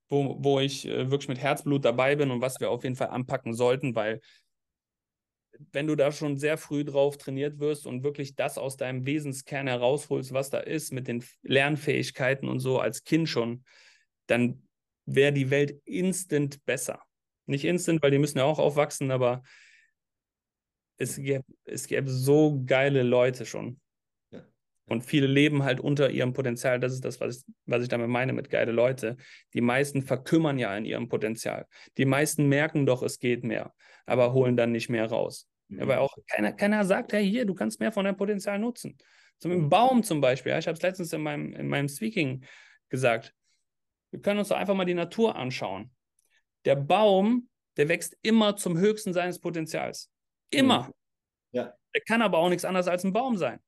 wo, wo ich äh, wirklich mit Herzblut dabei bin und was wir auf jeden Fall anpacken sollten, weil wenn du da schon sehr früh drauf trainiert wirst und wirklich das aus deinem Wesenskern herausholst, was da ist, mit den Lernfähigkeiten und so als Kind schon, dann wäre die Welt instant besser. Nicht instant, weil die müssen ja auch aufwachsen, aber es gäbe, es gäbe so geile Leute schon. Und viele leben halt unter ihrem Potenzial. Das ist das, was ich, was ich damit meine mit geile Leute. Die meisten verkümmern ja in ihrem Potenzial. Die meisten merken doch, es geht mehr, aber holen dann nicht mehr raus. Mhm. Aber auch keiner, keiner sagt, hey, hier, du kannst mehr von deinem Potenzial nutzen. Zum mhm. Baum zum Beispiel. Ja, ich habe es letztens in meinem, in meinem Speaking gesagt. Wir können uns doch einfach mal die Natur anschauen. Der Baum, der wächst immer zum höchsten seines Potenzials. Immer. Mhm. Ja. Der kann aber auch nichts anderes als ein Baum sein.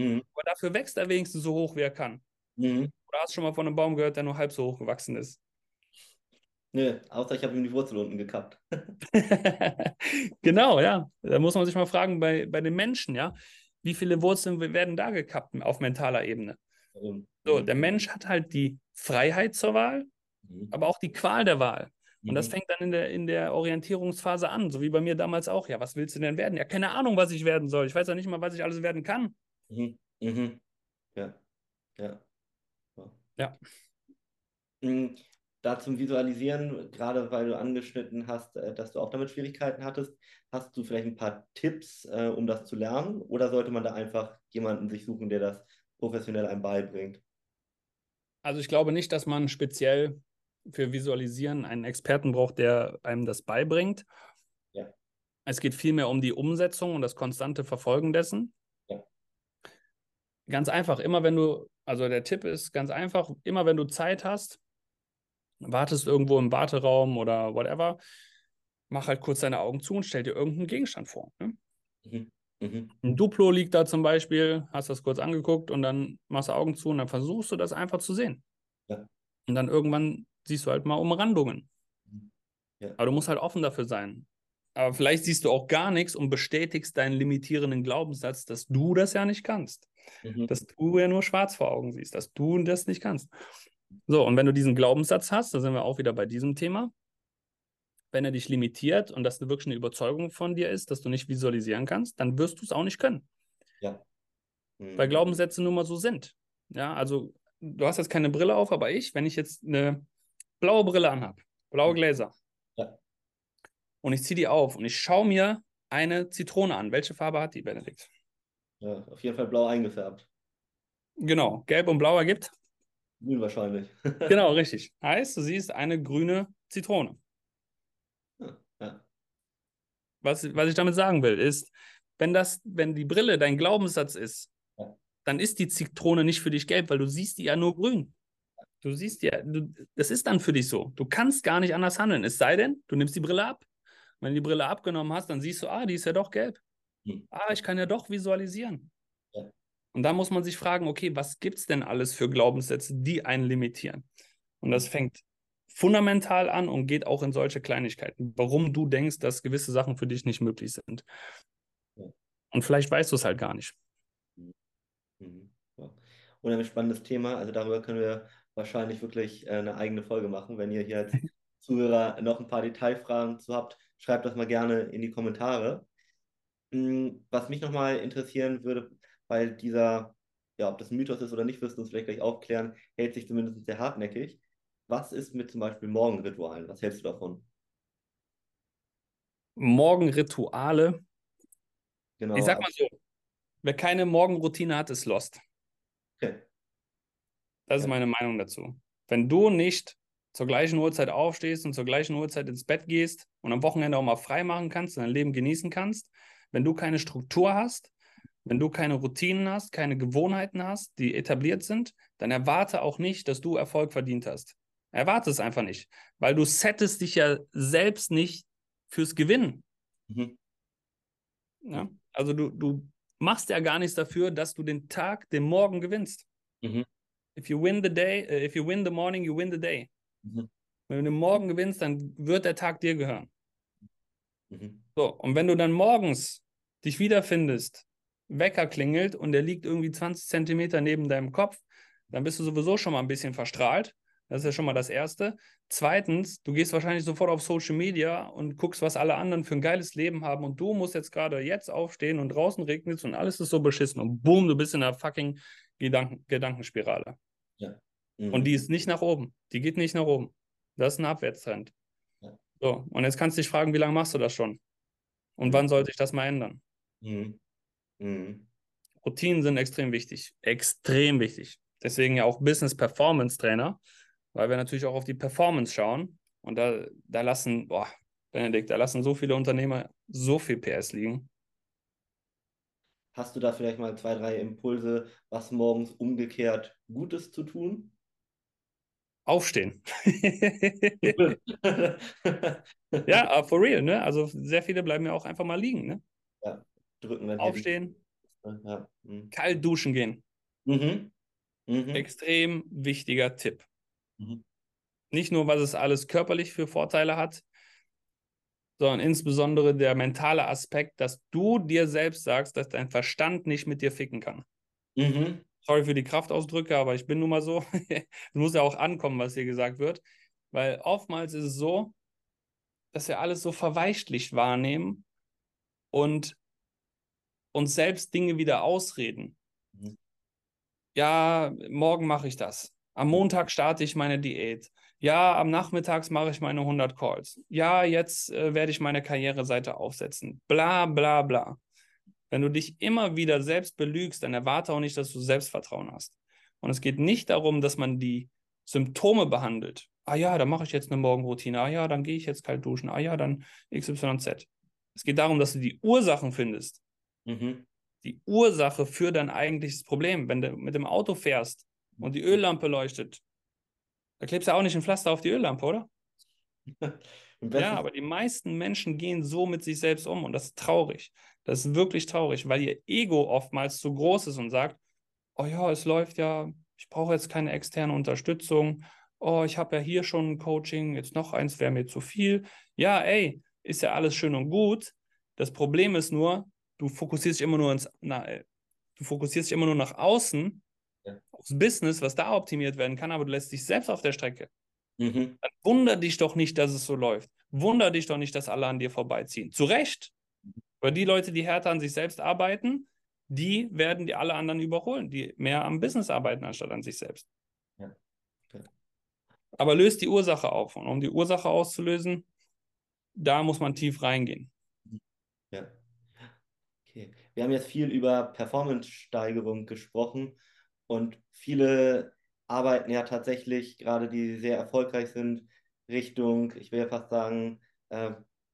Mhm. Aber dafür wächst er wenigstens so hoch, wie er kann. Mhm. Oder hast du schon mal von einem Baum gehört, der nur halb so hoch gewachsen ist? Nö, außer ich habe ihm die Wurzel unten gekappt. genau, ja. Da muss man sich mal fragen, bei, bei den Menschen, ja, wie viele Wurzeln werden da gekappt auf mentaler Ebene? Mhm. So, der Mensch hat halt die Freiheit zur Wahl, mhm. aber auch die Qual der Wahl. Und das Mhm. fängt dann in der, in der Orientierungsphase an, so wie bei mir damals auch. Ja, was willst du denn werden? Ja, keine Ahnung, was ich werden soll. Ich weiß ja nicht mal, was ich alles werden kann. Mhm. Mhm. Ja. Ja. Ja. Mm, Da zum Visualisieren, gerade weil du angeschnitten hast, äh, dass du auch damit Schwierigkeiten hattest, hast du vielleicht ein paar Tipps, äh, um das zu lernen? Oder sollte man da einfach jemanden sich suchen, der das professionell einem beibringt? Also ich glaube nicht, dass man speziell für Visualisieren einen Experten braucht, der einem das beibringt. Ja. Es geht vielmehr um die Umsetzung und das konstante Verfolgen dessen. Ganz einfach, immer wenn du, also der Tipp ist ganz einfach, immer wenn du Zeit hast, wartest irgendwo im Warteraum oder whatever, mach halt kurz deine Augen zu und stell dir irgendeinen Gegenstand vor. Ne? Mhm. Mhm. Ein Duplo liegt da zum Beispiel, hast das kurz angeguckt und dann machst du Augen zu und dann versuchst du das einfach zu sehen. Ja. Und dann irgendwann siehst du halt mal Umrandungen. Ja. Aber du musst halt offen dafür sein. Aber vielleicht siehst du auch gar nichts und bestätigst deinen limitierenden Glaubenssatz, dass du das ja nicht kannst. Mhm. Dass du ja nur schwarz vor Augen siehst, dass du das nicht kannst. So, und wenn du diesen Glaubenssatz hast, da sind wir auch wieder bei diesem Thema, wenn er dich limitiert und das wirklich eine Überzeugung von dir ist, dass du nicht visualisieren kannst, dann wirst du es auch nicht können. Mhm. Weil Glaubenssätze nun mal so sind. Ja, also du hast jetzt keine Brille auf, aber ich, wenn ich jetzt eine blaue Brille anhabe, blaue Gläser, Ja. und ich ziehe die auf und ich schaue mir eine Zitrone an. Welche Farbe hat die, Benedikt? Ja, auf jeden Fall blau eingefärbt. Genau, gelb und blau ergibt. Grün wahrscheinlich. Genau, richtig. Heißt, du siehst eine grüne Zitrone. Ja. Was, was ich damit sagen will, ist, wenn das, wenn die Brille dein Glaubenssatz ist, Ja. dann ist die Zitrone nicht für dich gelb, weil du siehst die ja nur grün. Du siehst ja, du, das ist dann für dich so. Du kannst gar nicht anders handeln. Es sei denn, du nimmst die Brille ab. Wenn du die Brille abgenommen hast, dann siehst du, ah, die ist ja doch gelb. Hm. Ah, ich kann ja doch visualisieren. Ja. Und da muss man sich fragen, okay, was gibt es denn alles für Glaubenssätze, die einen limitieren? Und das fängt fundamental an und geht auch in solche Kleinigkeiten, warum du denkst, dass gewisse Sachen für dich nicht möglich sind. Ja. Und vielleicht weißt du es halt gar nicht. Mhm. Ja. Unheimlich spannendes Thema. Also darüber können wir wahrscheinlich wirklich äh, eine eigene Folge machen. Wenn ihr hier als Zuhörer noch ein paar Detailfragen zu habt, schreibt das mal gerne in die Kommentare. Mm, Was mich nochmal interessieren würde, weil dieser, ja, ob das ein Mythos ist oder nicht, wirst du uns vielleicht gleich aufklären, hält sich zumindest sehr hartnäckig. Was ist mit zum Beispiel Morgenritualen? Was hältst du davon? Morgenrituale. Genau. Ich sag mal so, wer keine Morgenroutine hat, ist lost. Okay. Das ist meine Meinung dazu. Wenn du nicht zur gleichen Uhrzeit aufstehst und zur gleichen Uhrzeit ins Bett gehst und am Wochenende auch mal frei machen kannst und dein Leben genießen kannst, wenn du keine Struktur hast, wenn du keine Routinen hast, keine Gewohnheiten hast, die etabliert sind, dann erwarte auch nicht, dass du Erfolg verdient hast. Erwarte es einfach nicht, weil du settest dich ja selbst nicht fürs Gewinnen. Mhm. Ja? Also du, du machst ja gar nichts dafür, dass du den Tag, den Morgen gewinnst. Mhm. If you win the day, äh, if you win the morning, you win the day. Mhm. Wenn du den Morgen gewinnst, dann wird der Tag dir gehören. Mhm. So, und wenn du dann morgens dich wiederfindest, Wecker klingelt und der liegt irgendwie 20 Zentimeter neben deinem Kopf, dann bist du sowieso schon mal ein bisschen verstrahlt. Das ist ja schon mal das Erste. Zweitens, du gehst wahrscheinlich sofort auf Social Media und guckst, was alle anderen für ein geiles Leben haben und du musst jetzt gerade jetzt aufstehen und draußen regnet es und alles ist so beschissen und boom, du bist in einer fucking Gedanken Gedankenspirale. Mhm. Und die ist nicht nach oben. Die geht nicht nach oben. Das ist ein Abwärtstrend. So, und jetzt kannst du dich fragen, wie lange machst du das schon? Und wann sollte ich das mal ändern? Mhm. Mhm. Routinen sind extrem wichtig. Extrem wichtig. Deswegen ja auch Business Performance Trainer, weil wir natürlich auch auf die Performance schauen. Und da, da lassen, boah, Benedikt, da lassen so viele Unternehmer so viel PS liegen. Hast du da vielleicht mal zwei, drei Impulse, was morgens umgekehrt Gutes zu tun? Aufstehen. ja, for real, ne? Also sehr viele bleiben ja auch einfach mal liegen, ne? Drücken dann Aufstehen. Ja. Mhm. kalt duschen gehen. Mhm. Mhm. Extrem wichtiger Tipp. Mhm. Nicht nur, was es alles körperlich für Vorteile hat, sondern insbesondere der mentale Aspekt, dass du dir selbst sagst, dass dein Verstand nicht mit dir ficken kann. Mhm. Sorry für die Kraftausdrücke, aber ich bin nun mal so. es muss ja auch ankommen, was hier gesagt wird. Weil oftmals ist es so, dass wir alles so verweichlicht wahrnehmen und uns selbst Dinge wieder ausreden. Mhm. Ja, morgen mache ich das. Am Montag starte ich meine Diät. Ja, am Nachmittags mache ich meine 100 Calls. Ja, jetzt äh, werde ich meine Karriereseite aufsetzen. Bla, bla, bla. Wenn du dich immer wieder selbst belügst, dann erwarte auch nicht, dass du Selbstvertrauen hast. Und es geht nicht darum, dass man die Symptome behandelt. Ah ja, dann mache ich jetzt eine Morgenroutine. Ah ja, dann gehe ich jetzt kalt duschen. Ah ja, dann XYZ. Es geht darum, dass du die Ursachen findest. Mhm. Die Ursache für dein eigentliches Problem. Wenn du mit dem Auto fährst und die Öllampe leuchtet, da klebst du auch nicht ein Pflaster auf die Öllampe, oder? ja, aber die meisten Menschen gehen so mit sich selbst um und das ist traurig. Das ist wirklich traurig, weil ihr Ego oftmals zu groß ist und sagt, oh ja, es läuft ja, ich brauche jetzt keine externe Unterstützung. Oh, ich habe ja hier schon ein Coaching, jetzt noch eins wäre mir zu viel. Ja, ey, ist ja alles schön und gut. Das Problem ist nur, du fokussierst dich immer nur ins, na, äh, du fokussierst dich immer nur nach außen, ja. aufs Business, was da optimiert werden kann, aber du lässt dich selbst auf der Strecke. Mhm. Dann wunder dich doch nicht, dass es so läuft. Wunder dich doch nicht, dass alle an dir vorbeiziehen. Zu Recht. Weil die Leute, die härter an sich selbst arbeiten, die werden die alle anderen überholen, die mehr am Business arbeiten, anstatt an sich selbst. Ja. Okay. Aber löst die Ursache auf. Und um die Ursache auszulösen, da muss man tief reingehen. Ja. Okay. Wir haben jetzt viel über Performance-Steigerung gesprochen und viele arbeiten ja tatsächlich, gerade die sehr erfolgreich sind, Richtung, ich will ja fast sagen, äh,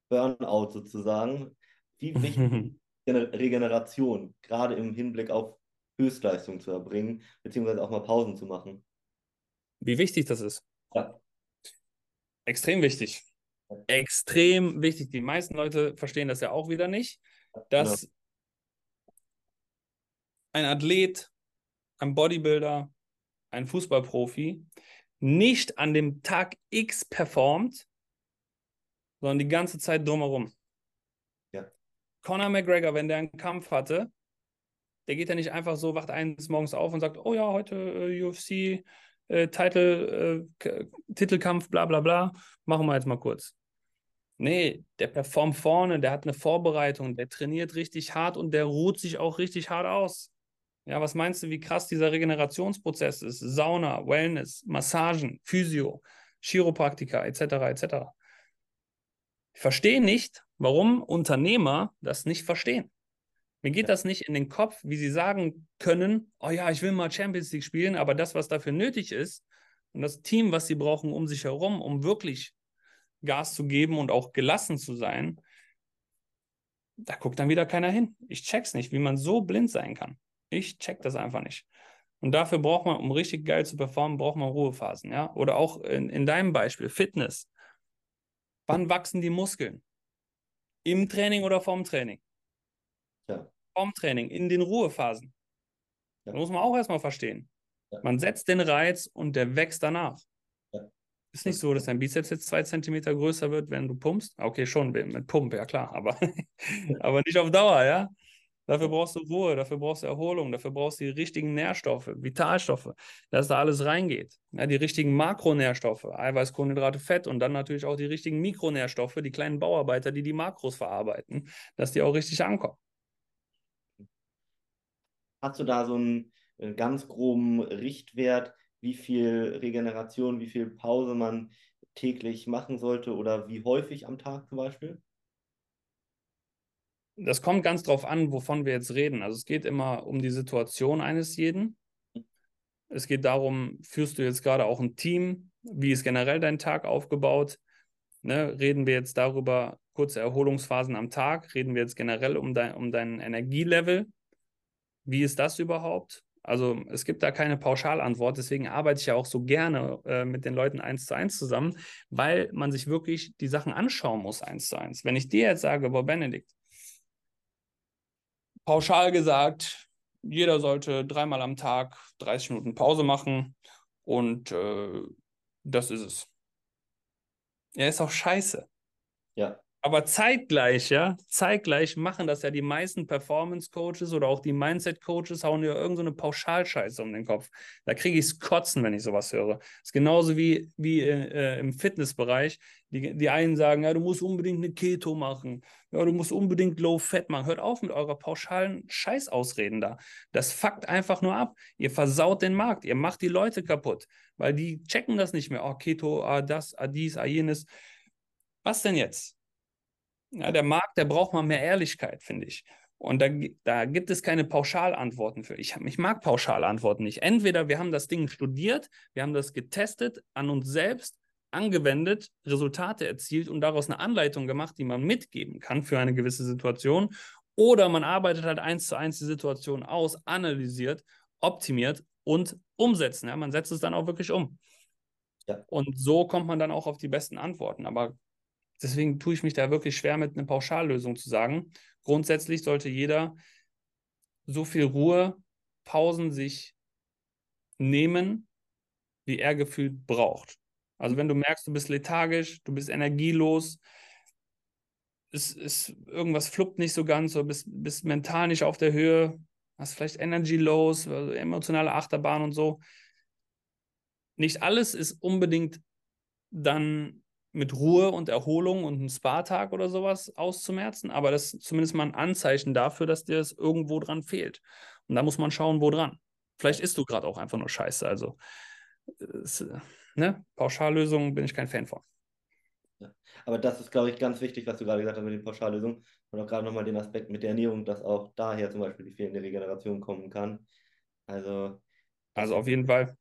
Burnout sozusagen. Wie wichtig Regeneration, gerade im Hinblick auf Höchstleistung zu erbringen, beziehungsweise auch mal Pausen zu machen? Wie wichtig das ist? Ja. Extrem wichtig extrem wichtig. Die meisten Leute verstehen das ja auch wieder nicht, dass ja. ein Athlet, ein Bodybuilder, ein Fußballprofi nicht an dem Tag X performt, sondern die ganze Zeit drumherum. Conor McGregor, wenn der einen Kampf hatte, der geht ja nicht einfach so, wacht eines morgens auf und sagt, oh ja, heute äh, UFC, äh, Titel, äh, Titelkampf, bla bla bla, machen wir jetzt mal kurz. Nee, der performt vorne, der hat eine Vorbereitung, der trainiert richtig hart und der ruht sich auch richtig hart aus. Ja, was meinst du, wie krass dieser Regenerationsprozess ist? Sauna, Wellness, Massagen, Physio, Chiropraktika, etc., etc. Ich verstehe nicht, warum Unternehmer das nicht verstehen. Mir geht das nicht in den Kopf, wie sie sagen können, oh ja, ich will mal Champions League spielen, aber das, was dafür nötig ist und das Team, was sie brauchen um sich herum, um wirklich Gas zu geben und auch gelassen zu sein, da guckt dann wieder keiner hin. Ich check's nicht, wie man so blind sein kann. Ich check das einfach nicht. Und dafür braucht man, um richtig geil zu performen, braucht man Ruhephasen, ja? Oder auch in, in deinem Beispiel, Fitness. Wann wachsen die Muskeln? Im Training oder vorm Training? Ja. Vorm Training, in den Ruhephasen. Ja. Das muss man auch erstmal verstehen. Ja. Man setzt den Reiz und der wächst danach. Ist nicht so, dass dein Bizeps jetzt zwei Zentimeter größer wird, wenn du pumpst. Okay, schon mit Pump, ja klar, aber, aber nicht auf Dauer, ja. Dafür brauchst du Ruhe, dafür brauchst du Erholung, dafür brauchst du die richtigen Nährstoffe, Vitalstoffe, dass da alles reingeht. Ja, die richtigen Makronährstoffe, Eiweiß, Kohlenhydrate, Fett und dann natürlich auch die richtigen Mikronährstoffe, die kleinen Bauarbeiter, die die Makros verarbeiten, dass die auch richtig ankommen. Hast du da so einen äh, ganz groben Richtwert, wie viel Regeneration, wie viel Pause man täglich machen sollte oder wie häufig am Tag zum Beispiel? Das kommt ganz drauf an, wovon wir jetzt reden. Also es geht immer um die Situation eines jeden. Es geht darum, führst du jetzt gerade auch ein Team? Wie ist generell dein Tag aufgebaut? Ne, reden wir jetzt darüber, kurze Erholungsphasen am Tag? Reden wir jetzt generell um dein, um dein Energielevel? Wie ist das überhaupt? Also es gibt da keine Pauschalantwort, deswegen arbeite ich ja auch so gerne äh, mit den Leuten eins zu eins zusammen, weil man sich wirklich die Sachen anschauen muss eins zu eins. Wenn ich dir jetzt sage, boah, Benedikt, pauschal gesagt, jeder sollte dreimal am Tag 30 Minuten Pause machen und äh, das ist es. Ja, ist auch scheiße. Ja. Aber zeitgleich, ja, zeitgleich machen das ja die meisten Performance-Coaches oder auch die Mindset-Coaches, hauen ja irgendeine so Pauschalscheiße um den Kopf. Da kriege ich es kotzen, wenn ich sowas höre. Das ist genauso wie, wie äh, im Fitnessbereich. Die, die einen sagen, ja, du musst unbedingt eine Keto machen. Ja, du musst unbedingt Low-Fat machen. Hört auf mit eurer pauschalen Scheißausreden da. Das fuckt einfach nur ab. Ihr versaut den Markt. Ihr macht die Leute kaputt, weil die checken das nicht mehr. Oh, Keto, ah, das, ah, dies, ah, jenes. Was denn jetzt? Ja, der Markt, der braucht mal mehr Ehrlichkeit, finde ich. Und da, da gibt es keine Pauschalantworten für. Ich, ich mag Pauschalantworten nicht. Entweder wir haben das Ding studiert, wir haben das getestet, an uns selbst angewendet, Resultate erzielt und daraus eine Anleitung gemacht, die man mitgeben kann für eine gewisse Situation. Oder man arbeitet halt eins zu eins die Situation aus, analysiert, optimiert und umsetzen. Ja, man setzt es dann auch wirklich um. Ja. Und so kommt man dann auch auf die besten Antworten. Aber Deswegen tue ich mich da wirklich schwer mit einer Pauschallösung zu sagen. Grundsätzlich sollte jeder so viel Ruhe, Pausen sich nehmen, wie er gefühlt braucht. Also wenn du merkst, du bist lethargisch, du bist energielos, es, es, irgendwas fluppt nicht so ganz, du bist, bist mental nicht auf der Höhe, hast vielleicht Energy Lows, also emotionale Achterbahn und so. Nicht alles ist unbedingt dann mit Ruhe und Erholung und einem Spa-Tag oder sowas auszumerzen, aber das ist zumindest mal ein Anzeichen dafür, dass dir es irgendwo dran fehlt. Und da muss man schauen, wo dran. Vielleicht isst du gerade auch einfach nur Scheiße. Also, es, ne? Pauschallösungen bin ich kein Fan von. Ja. Aber das ist, glaube ich, ganz wichtig, was du gerade gesagt hast mit den Pauschallösungen und auch gerade nochmal den Aspekt mit der Ernährung, dass auch daher zum Beispiel die fehlende Regeneration kommen kann. Also, also auf jeden Fall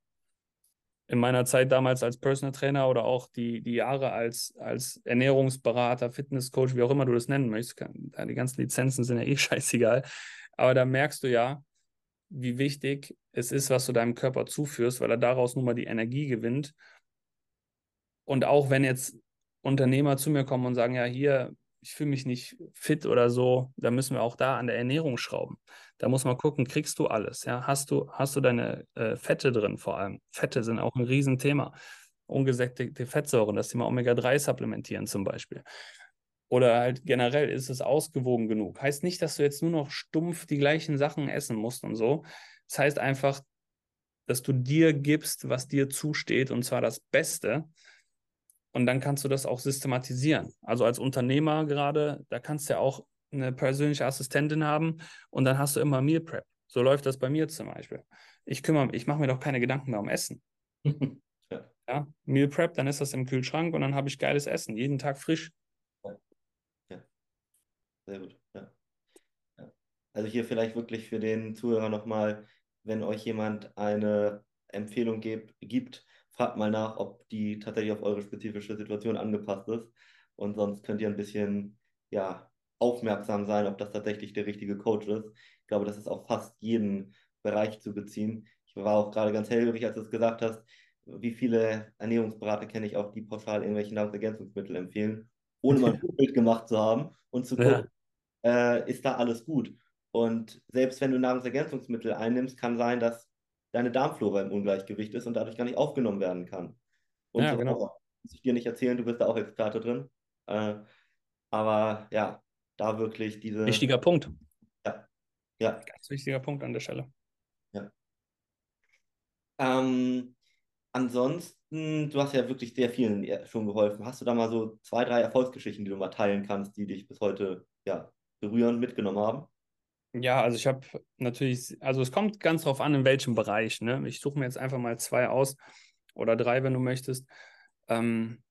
in meiner Zeit damals als Personal Trainer oder auch die, die Jahre als, als Ernährungsberater, Fitnesscoach, wie auch immer du das nennen möchtest, die ganzen Lizenzen sind ja eh scheißegal. Aber da merkst du ja, wie wichtig es ist, was du deinem Körper zuführst, weil er daraus nun mal die Energie gewinnt. Und auch wenn jetzt Unternehmer zu mir kommen und sagen, ja, hier, ich fühle mich nicht fit oder so, da müssen wir auch da an der Ernährung schrauben. Da muss man gucken, kriegst du alles? Ja? Hast, du, hast du deine äh, Fette drin vor allem? Fette sind auch ein Riesenthema. Ungesättigte Fettsäuren, das Thema Omega-3 supplementieren zum Beispiel. Oder halt generell ist es ausgewogen genug. Heißt nicht, dass du jetzt nur noch stumpf die gleichen Sachen essen musst und so. Das heißt einfach, dass du dir gibst, was dir zusteht, und zwar das Beste. Und dann kannst du das auch systematisieren. Also als Unternehmer gerade, da kannst du ja auch eine persönliche Assistentin haben und dann hast du immer Meal Prep. So läuft das bei mir zum Beispiel. Ich kümmere ich mache mir doch keine Gedanken mehr um Essen. ja. ja. Meal Prep, dann ist das im Kühlschrank und dann habe ich geiles Essen, jeden Tag frisch. Ja. Sehr gut. Ja. ja. Also hier vielleicht wirklich für den Zuhörer nochmal, wenn euch jemand eine Empfehlung gibt, gibt fragt mal nach, ob die tatsächlich auf eure spezifische Situation angepasst ist. Und sonst könnt ihr ein bisschen ja, aufmerksam sein, ob das tatsächlich der richtige Coach ist. Ich glaube, das ist auf fast jeden Bereich zu beziehen. Ich war auch gerade ganz hellhörig, als du es gesagt hast, wie viele Ernährungsberater kenne ich auch, die pauschal irgendwelche Nahrungsergänzungsmittel empfehlen, ohne mal ein Bild gemacht zu haben und zu gucken, ja. äh, ist da alles gut. Und selbst wenn du Nahrungsergänzungsmittel einnimmst, kann sein, dass deine Darmflora im Ungleichgewicht ist und dadurch gar nicht aufgenommen werden kann. Und ja, so genau. muss ich dir nicht erzählen, du bist da auch Experte drin. Äh, aber ja, da wirklich diese. Wichtiger Punkt. Ja. ja. Ganz wichtiger Punkt an der Stelle. Ja. Ähm, ansonsten, du hast ja wirklich sehr vielen schon geholfen. Hast du da mal so zwei, drei Erfolgsgeschichten, die du mal teilen kannst, die dich bis heute ja, berührend mitgenommen haben? Ja, also ich habe natürlich, also es kommt ganz drauf an, in welchem Bereich. Ne? Ich suche mir jetzt einfach mal zwei aus oder drei, wenn du möchtest. Ähm,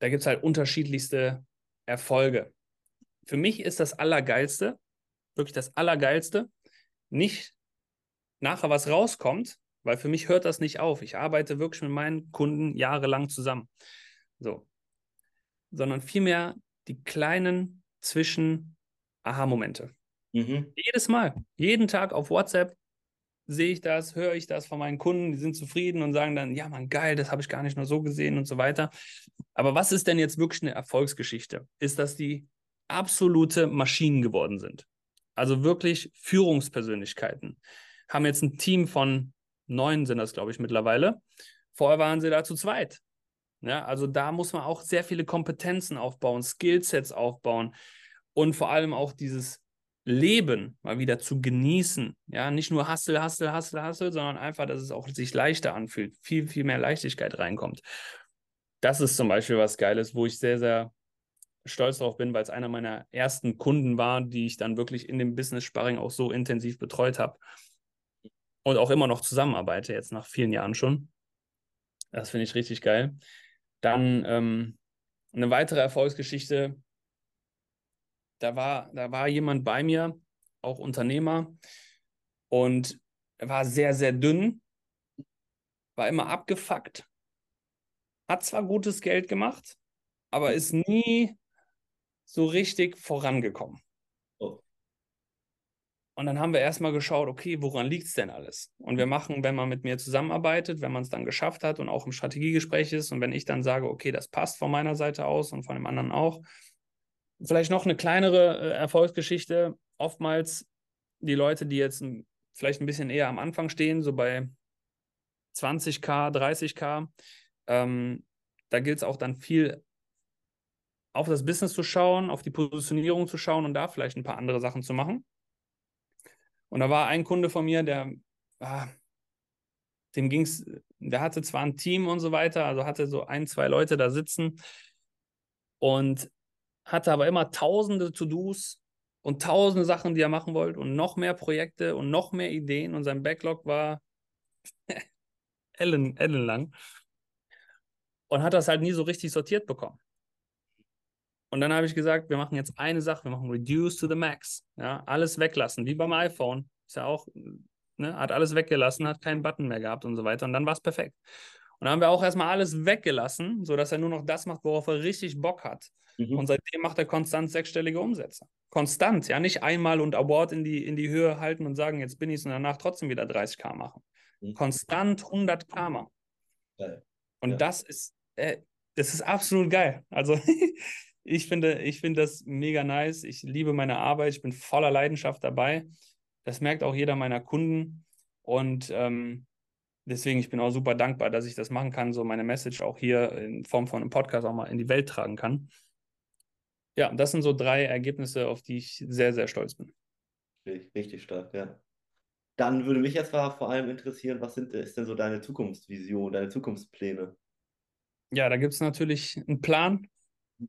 da gibt es halt unterschiedlichste Erfolge. Für mich ist das Allergeilste, wirklich das Allergeilste, nicht nachher was rauskommt, weil für mich hört das nicht auf. Ich arbeite wirklich mit meinen Kunden jahrelang zusammen. So. Sondern vielmehr die kleinen Zwischen-Aha-Momente. Mhm. Jedes Mal, jeden Tag auf WhatsApp sehe ich das, höre ich das von meinen Kunden, die sind zufrieden und sagen dann, ja, man, geil, das habe ich gar nicht nur so gesehen und so weiter. Aber was ist denn jetzt wirklich eine Erfolgsgeschichte? Ist, dass die absolute Maschinen geworden sind. Also wirklich Führungspersönlichkeiten. Haben jetzt ein Team von neun, sind das, glaube ich, mittlerweile. Vorher waren sie da zu zweit. Ja, also da muss man auch sehr viele Kompetenzen aufbauen, Skillsets aufbauen und vor allem auch dieses Leben mal wieder zu genießen. Ja, nicht nur Hustle, Hustle, Hustle, Hustle, sondern einfach, dass es auch sich leichter anfühlt, viel, viel mehr Leichtigkeit reinkommt. Das ist zum Beispiel was Geiles, wo ich sehr, sehr stolz darauf bin, weil es einer meiner ersten Kunden war, die ich dann wirklich in dem Business-Sparring auch so intensiv betreut habe und auch immer noch zusammenarbeite, jetzt nach vielen Jahren schon. Das finde ich richtig geil. Dann ähm, eine weitere Erfolgsgeschichte. Da war, da war jemand bei mir, auch Unternehmer, und er war sehr, sehr dünn, war immer abgefuckt, hat zwar gutes Geld gemacht, aber ist nie so richtig vorangekommen. Oh. Und dann haben wir erstmal geschaut, okay, woran liegt es denn alles? Und wir machen, wenn man mit mir zusammenarbeitet, wenn man es dann geschafft hat und auch im Strategiegespräch ist und wenn ich dann sage, okay, das passt von meiner Seite aus und von dem anderen auch. Vielleicht noch eine kleinere äh, Erfolgsgeschichte. Oftmals die Leute, die jetzt vielleicht ein bisschen eher am Anfang stehen, so bei 20k, 30k, ähm, da gilt es auch dann viel auf das Business zu schauen, auf die Positionierung zu schauen und da vielleicht ein paar andere Sachen zu machen. Und da war ein Kunde von mir, der, ah, dem ging es, der hatte zwar ein Team und so weiter, also hatte so ein, zwei Leute da sitzen und hatte aber immer tausende To-Dos und tausende Sachen, die er machen wollte und noch mehr Projekte und noch mehr Ideen und sein Backlog war ellen, ellenlang und hat das halt nie so richtig sortiert bekommen. Und dann habe ich gesagt, wir machen jetzt eine Sache, wir machen Reduce to the Max. Ja, alles weglassen, wie beim iPhone. Ist ja auch, ne, hat alles weggelassen, hat keinen Button mehr gehabt und so weiter. Und dann war es perfekt. Und dann haben wir auch erstmal alles weggelassen, sodass er nur noch das macht, worauf er richtig Bock hat. Mhm. Und seitdem macht er konstant sechsstellige Umsätze. Konstant, ja, nicht einmal und Award in die, in die Höhe halten und sagen, jetzt bin ich es und danach trotzdem wieder 30k machen. Mhm. Konstant 100k machen. Und ja. das ist, äh, das ist absolut geil. Also ich finde, ich finde das mega nice. Ich liebe meine Arbeit. Ich bin voller Leidenschaft dabei. Das merkt auch jeder meiner Kunden. Und ähm, deswegen, ich bin auch super dankbar, dass ich das machen kann, so meine Message auch hier in Form von einem Podcast auch mal in die Welt tragen kann. Ja, das sind so drei Ergebnisse, auf die ich sehr, sehr stolz bin. Richtig stark, ja. Dann würde mich jetzt vor allem interessieren, was sind, ist denn so deine Zukunftsvision, deine Zukunftspläne? Ja, da gibt es natürlich einen Plan,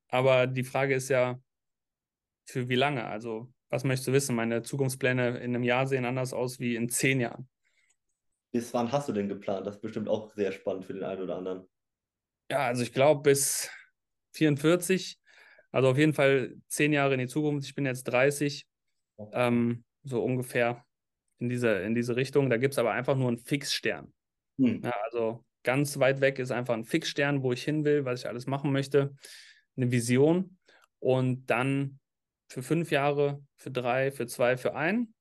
aber die Frage ist ja, für wie lange? Also, was möchtest du wissen? Meine Zukunftspläne in einem Jahr sehen anders aus wie in zehn Jahren. Bis wann hast du denn geplant? Das ist bestimmt auch sehr spannend für den einen oder anderen. Ja, also ich glaube bis 44. Also auf jeden Fall zehn Jahre in die Zukunft. Ich bin jetzt 30. Ähm, so ungefähr in diese, in diese Richtung. Da gibt es aber einfach nur einen Fixstern. Hm. Ja, also ganz weit weg ist einfach ein Fixstern, wo ich hin will, was ich alles machen möchte eine Vision und dann für fünf Jahre, für drei, für zwei, für ein.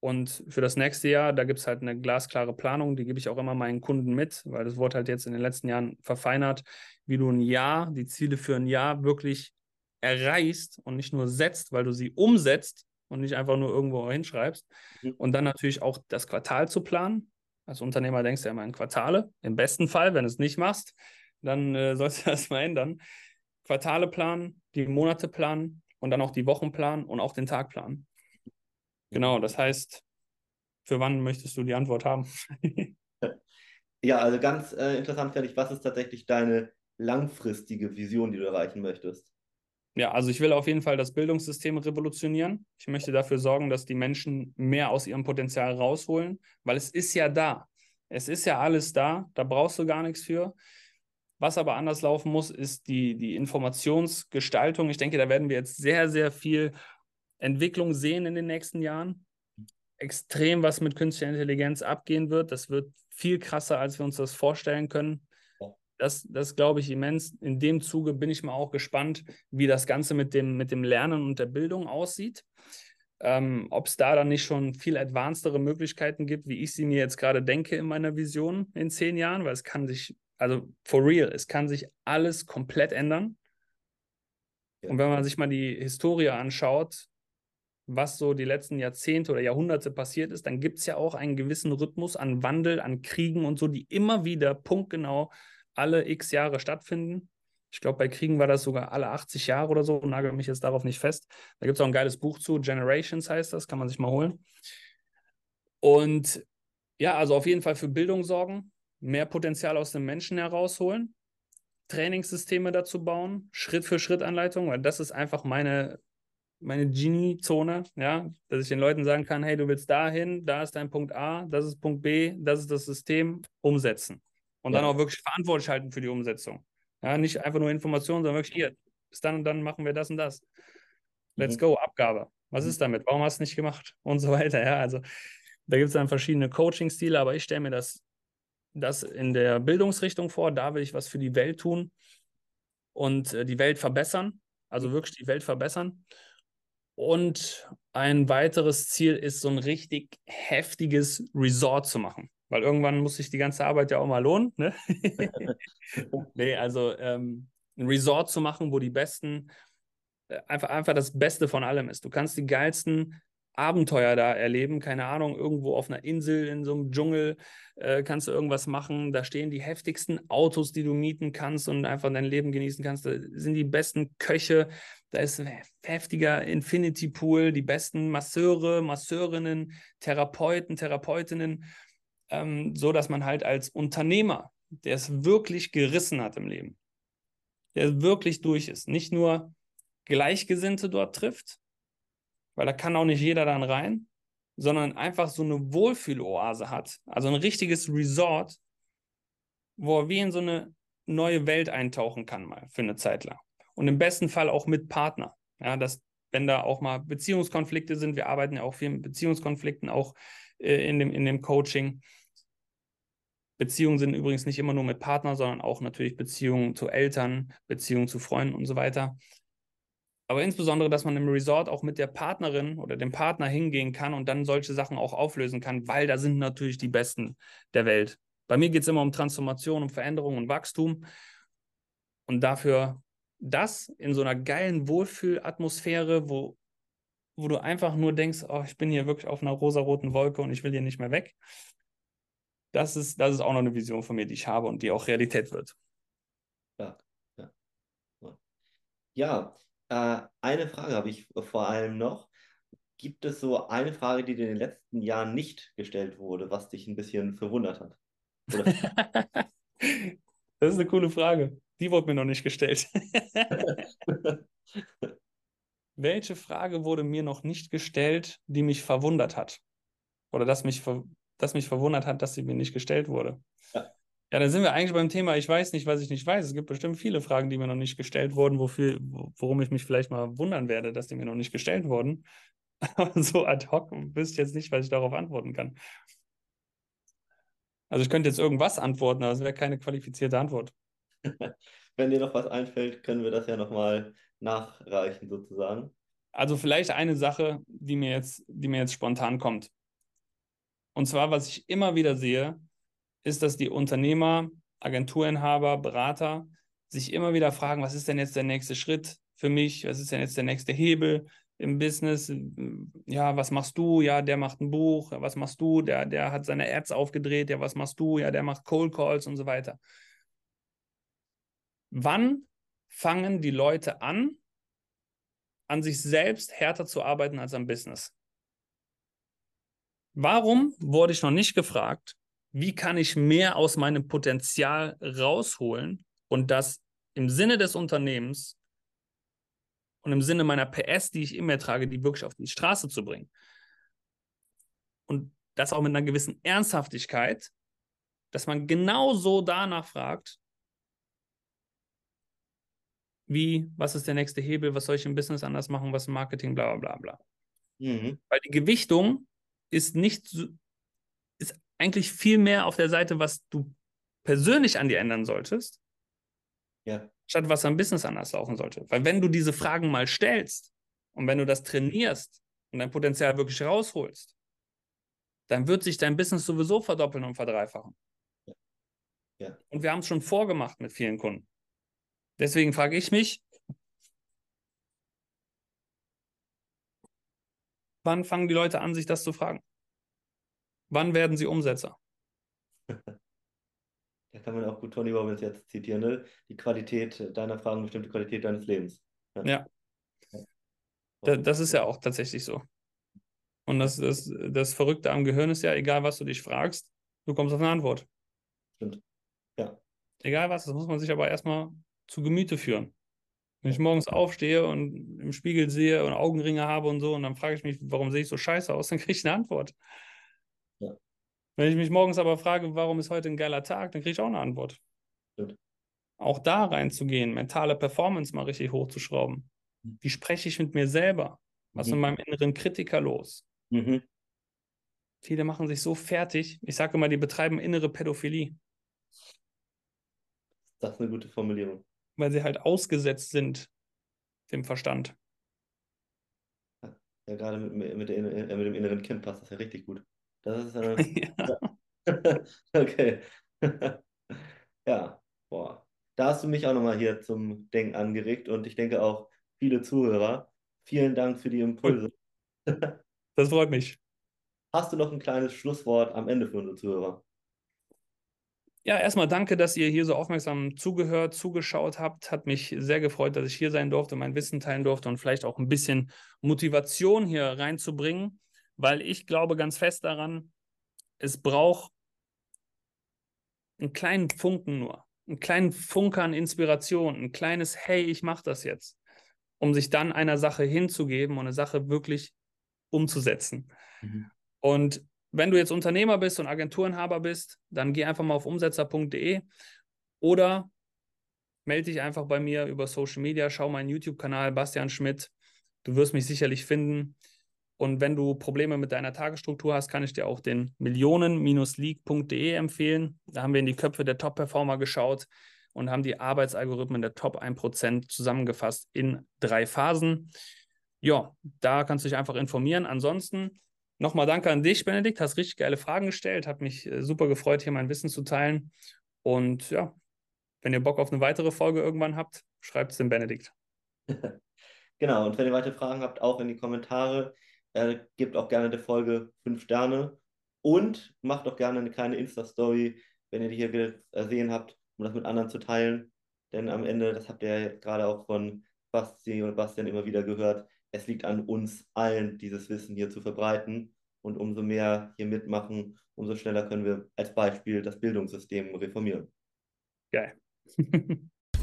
Und für das nächste Jahr, da gibt es halt eine glasklare Planung, die gebe ich auch immer meinen Kunden mit, weil das wurde halt jetzt in den letzten Jahren verfeinert, wie du ein Jahr, die Ziele für ein Jahr wirklich erreichst und nicht nur setzt, weil du sie umsetzt und nicht einfach nur irgendwo hinschreibst. Mhm. Und dann natürlich auch das Quartal zu planen. Als Unternehmer denkst du ja immer in Quartale. Im besten Fall, wenn du es nicht machst, dann äh, sollst du das mal ändern. Quartale planen, die Monate planen und dann auch die Wochen planen und auch den Tag planen. Genau, das heißt, für wann möchtest du die Antwort haben? ja, also ganz äh, interessant finde ich, was ist tatsächlich deine langfristige Vision, die du erreichen möchtest? Ja, also ich will auf jeden Fall das Bildungssystem revolutionieren. Ich möchte dafür sorgen, dass die Menschen mehr aus ihrem Potenzial rausholen, weil es ist ja da. Es ist ja alles da, da brauchst du gar nichts für. Was aber anders laufen muss, ist die, die Informationsgestaltung. Ich denke, da werden wir jetzt sehr, sehr viel Entwicklung sehen in den nächsten Jahren. Extrem, was mit künstlicher Intelligenz abgehen wird. Das wird viel krasser, als wir uns das vorstellen können. Das, das glaube ich immens. In dem Zuge bin ich mal auch gespannt, wie das Ganze mit dem, mit dem Lernen und der Bildung aussieht. Ähm, Ob es da dann nicht schon viel advancedere Möglichkeiten gibt, wie ich sie mir jetzt gerade denke in meiner Vision in zehn Jahren, weil es kann sich also for real, es kann sich alles komplett ändern. Und wenn man sich mal die Historie anschaut, was so die letzten Jahrzehnte oder Jahrhunderte passiert ist, dann gibt es ja auch einen gewissen Rhythmus an Wandel, an Kriegen und so, die immer wieder punktgenau alle x Jahre stattfinden. Ich glaube, bei Kriegen war das sogar alle 80 Jahre oder so, nagel mich jetzt darauf nicht fest. Da gibt es auch ein geiles Buch zu, Generations heißt das, kann man sich mal holen. Und ja, also auf jeden Fall für Bildung sorgen, mehr Potenzial aus dem Menschen herausholen, Trainingssysteme dazu bauen, Schritt für Schritt Anleitung, weil das ist einfach meine, meine Genie-Zone, ja, dass ich den Leuten sagen kann, hey, du willst dahin, da ist dein Punkt A, das ist Punkt B, das ist das System, umsetzen. Und ja. dann auch wirklich verantwortlich halten für die Umsetzung. Ja, nicht einfach nur Informationen, sondern wirklich hier, bis dann und dann machen wir das und das. Let's mhm. go, Abgabe. Was mhm. ist damit? Warum hast du es nicht gemacht? Und so weiter. Ja, also da gibt es dann verschiedene Coaching-Stile, aber ich stelle mir das, das in der Bildungsrichtung vor. Da will ich was für die Welt tun und äh, die Welt verbessern. Also wirklich die Welt verbessern. Und ein weiteres Ziel ist, so ein richtig heftiges Resort zu machen. Weil irgendwann muss sich die ganze Arbeit ja auch mal lohnen. Ne? nee, also ähm, ein Resort zu machen, wo die besten, äh, einfach, einfach das Beste von allem ist. Du kannst die geilsten Abenteuer da erleben, keine Ahnung, irgendwo auf einer Insel in so einem Dschungel äh, kannst du irgendwas machen. Da stehen die heftigsten Autos, die du mieten kannst und einfach dein Leben genießen kannst. Da sind die besten Köche, da ist ein heftiger Infinity Pool, die besten Masseure, Masseurinnen, Therapeuten, Therapeutinnen, ähm, so dass man halt als Unternehmer, der es wirklich gerissen hat im Leben, der wirklich durch ist, nicht nur Gleichgesinnte dort trifft, weil da kann auch nicht jeder dann rein, sondern einfach so eine Wohlfühloase hat, also ein richtiges Resort, wo er wie in so eine neue Welt eintauchen kann mal für eine Zeit lang. Und im besten Fall auch mit Partner. Ja, dass, wenn da auch mal Beziehungskonflikte sind, wir arbeiten ja auch viel mit Beziehungskonflikten, auch äh, in, dem, in dem Coaching. Beziehungen sind übrigens nicht immer nur mit Partner, sondern auch natürlich Beziehungen zu Eltern, Beziehungen zu Freunden und so weiter aber insbesondere, dass man im Resort auch mit der Partnerin oder dem Partner hingehen kann und dann solche Sachen auch auflösen kann, weil da sind natürlich die Besten der Welt. Bei mir geht es immer um Transformation, um Veränderung und Wachstum. Und dafür das in so einer geilen Wohlfühlatmosphäre, wo, wo du einfach nur denkst, oh, ich bin hier wirklich auf einer rosaroten Wolke und ich will hier nicht mehr weg. Das ist, das ist auch noch eine Vision von mir, die ich habe und die auch Realität wird. Ja, ja. Ja, äh, eine Frage habe ich vor allem noch. Gibt es so eine Frage, die dir in den letzten Jahren nicht gestellt wurde, was dich ein bisschen verwundert hat? das ist eine coole Frage. Die wurde mir noch nicht gestellt. Welche Frage wurde mir noch nicht gestellt, die mich verwundert hat? Oder das mich, das mich verwundert hat, dass sie mir nicht gestellt wurde? Ja. Ja, dann sind wir eigentlich beim Thema, ich weiß nicht, was ich nicht weiß. Es gibt bestimmt viele Fragen, die mir noch nicht gestellt wurden, wofür, worum ich mich vielleicht mal wundern werde, dass die mir noch nicht gestellt wurden. Aber so ad hoc wüsste ich jetzt nicht, was ich darauf antworten kann. Also ich könnte jetzt irgendwas antworten, aber es wäre keine qualifizierte Antwort. Wenn dir noch was einfällt, können wir das ja nochmal nachreichen, sozusagen. Also vielleicht eine Sache, die mir jetzt, die mir jetzt spontan kommt. Und zwar, was ich immer wieder sehe, ist, dass die Unternehmer, Agenturinhaber, Berater sich immer wieder fragen, was ist denn jetzt der nächste Schritt für mich? Was ist denn jetzt der nächste Hebel im Business? Ja, was machst du? Ja, der macht ein Buch. Was machst du? Der, der hat seine Ads aufgedreht. Ja, was machst du? Ja, der macht Cold Calls und so weiter. Wann fangen die Leute an, an sich selbst härter zu arbeiten als am Business? Warum wurde ich noch nicht gefragt, wie kann ich mehr aus meinem Potenzial rausholen und das im Sinne des Unternehmens und im Sinne meiner PS, die ich in mir trage, die wirklich auf die Straße zu bringen. Und das auch mit einer gewissen Ernsthaftigkeit, dass man genau so danach fragt, wie, was ist der nächste Hebel, was soll ich im Business anders machen, was im Marketing, bla bla bla bla. Mhm. Weil die Gewichtung ist nicht eigentlich viel mehr auf der Seite, was du persönlich an dir ändern solltest, ja. statt was am Business anders laufen sollte. Weil wenn du diese Fragen mal stellst und wenn du das trainierst und dein Potenzial wirklich rausholst, dann wird sich dein Business sowieso verdoppeln und verdreifachen. Ja. Ja. Und wir haben es schon vorgemacht mit vielen Kunden. Deswegen frage ich mich, wann fangen die Leute an, sich das zu fragen? Wann werden Sie Umsetzer? da kann man auch gut Tony Robbins jetzt zitieren, ne? Die Qualität deiner Fragen bestimmt die Qualität deines Lebens. Ja. ja. ja. Das ist ja auch tatsächlich so. Und das, das, das Verrückte am Gehirn ist ja, egal was du dich fragst, du kommst auf eine Antwort. Stimmt. Ja. Egal was, das muss man sich aber erstmal zu Gemüte führen. Wenn ich morgens aufstehe und im Spiegel sehe und Augenringe habe und so, und dann frage ich mich, warum sehe ich so scheiße aus, dann kriege ich eine Antwort. Ja. Wenn ich mich morgens aber frage, warum ist heute ein geiler Tag, dann kriege ich auch eine Antwort. Stimmt. Auch da reinzugehen, mentale Performance mal richtig hochzuschrauben. Mhm. Wie spreche ich mit mir selber? Was ist mhm. in meinem inneren Kritiker los? Mhm. Viele machen sich so fertig. Ich sage immer, die betreiben innere Pädophilie. Das ist eine gute Formulierung. Weil sie halt ausgesetzt sind dem Verstand. Ja, gerade mit, mit, äh, mit dem inneren Kind passt das ja richtig gut. Das ist eine. ja. okay. ja, boah. Da hast du mich auch nochmal hier zum Denken angeregt und ich denke auch viele Zuhörer. Vielen Dank für die Impulse. Das freut mich. Hast du noch ein kleines Schlusswort am Ende für unsere Zuhörer? Ja, erstmal danke, dass ihr hier so aufmerksam zugehört, zugeschaut habt. Hat mich sehr gefreut, dass ich hier sein durfte, mein Wissen teilen durfte und vielleicht auch ein bisschen Motivation hier reinzubringen, weil ich glaube ganz fest daran, es braucht einen kleinen Funken nur, einen kleinen Funke an Inspiration, ein kleines Hey, ich mache das jetzt, um sich dann einer Sache hinzugeben und eine Sache wirklich umzusetzen. Mhm. Und wenn du jetzt Unternehmer bist und Agenturenhaber bist, dann geh einfach mal auf umsetzer.de oder melde dich einfach bei mir über Social Media, schau meinen YouTube-Kanal Bastian Schmidt. Du wirst mich sicherlich finden. Und wenn du Probleme mit deiner Tagesstruktur hast, kann ich dir auch den millionen-league.de empfehlen. Da haben wir in die Köpfe der Top-Performer geschaut und haben die Arbeitsalgorithmen der Top 1% zusammengefasst in drei Phasen. Ja, da kannst du dich einfach informieren. Ansonsten Nochmal danke an dich, Benedikt. Hast richtig geile Fragen gestellt. Hat mich äh, super gefreut, hier mein Wissen zu teilen. Und ja, wenn ihr Bock auf eine weitere Folge irgendwann habt, schreibt es dem Benedikt. genau, und wenn ihr weitere Fragen habt, auch in die Kommentare. Äh, gebt auch gerne der Folge 5 Sterne und macht auch gerne eine kleine Insta-Story, wenn ihr die hier gesehen habt, um das mit anderen zu teilen. Denn am Ende, das habt ihr ja gerade auch von Basti und Bastian immer wieder gehört, es liegt an uns allen, dieses Wissen hier zu verbreiten. Und umso mehr hier mitmachen, umso schneller können wir als Beispiel das Bildungssystem reformieren. Geil.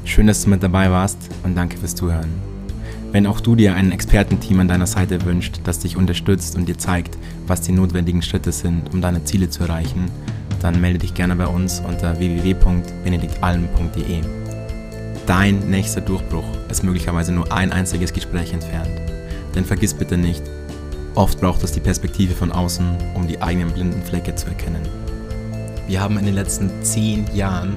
Schön, dass du mit dabei warst und danke fürs Zuhören. Wenn auch du dir ein Expertenteam an deiner Seite wünscht, das dich unterstützt und dir zeigt, was die notwendigen Schritte sind, um deine Ziele zu erreichen, dann melde dich gerne bei uns unter www.benediktalm.de. Dein nächster Durchbruch ist möglicherweise nur ein einziges Gespräch entfernt. Denn vergiss bitte nicht, oft braucht es die Perspektive von außen, um die eigenen blinden Flecke zu erkennen. Wir haben in den letzten zehn Jahren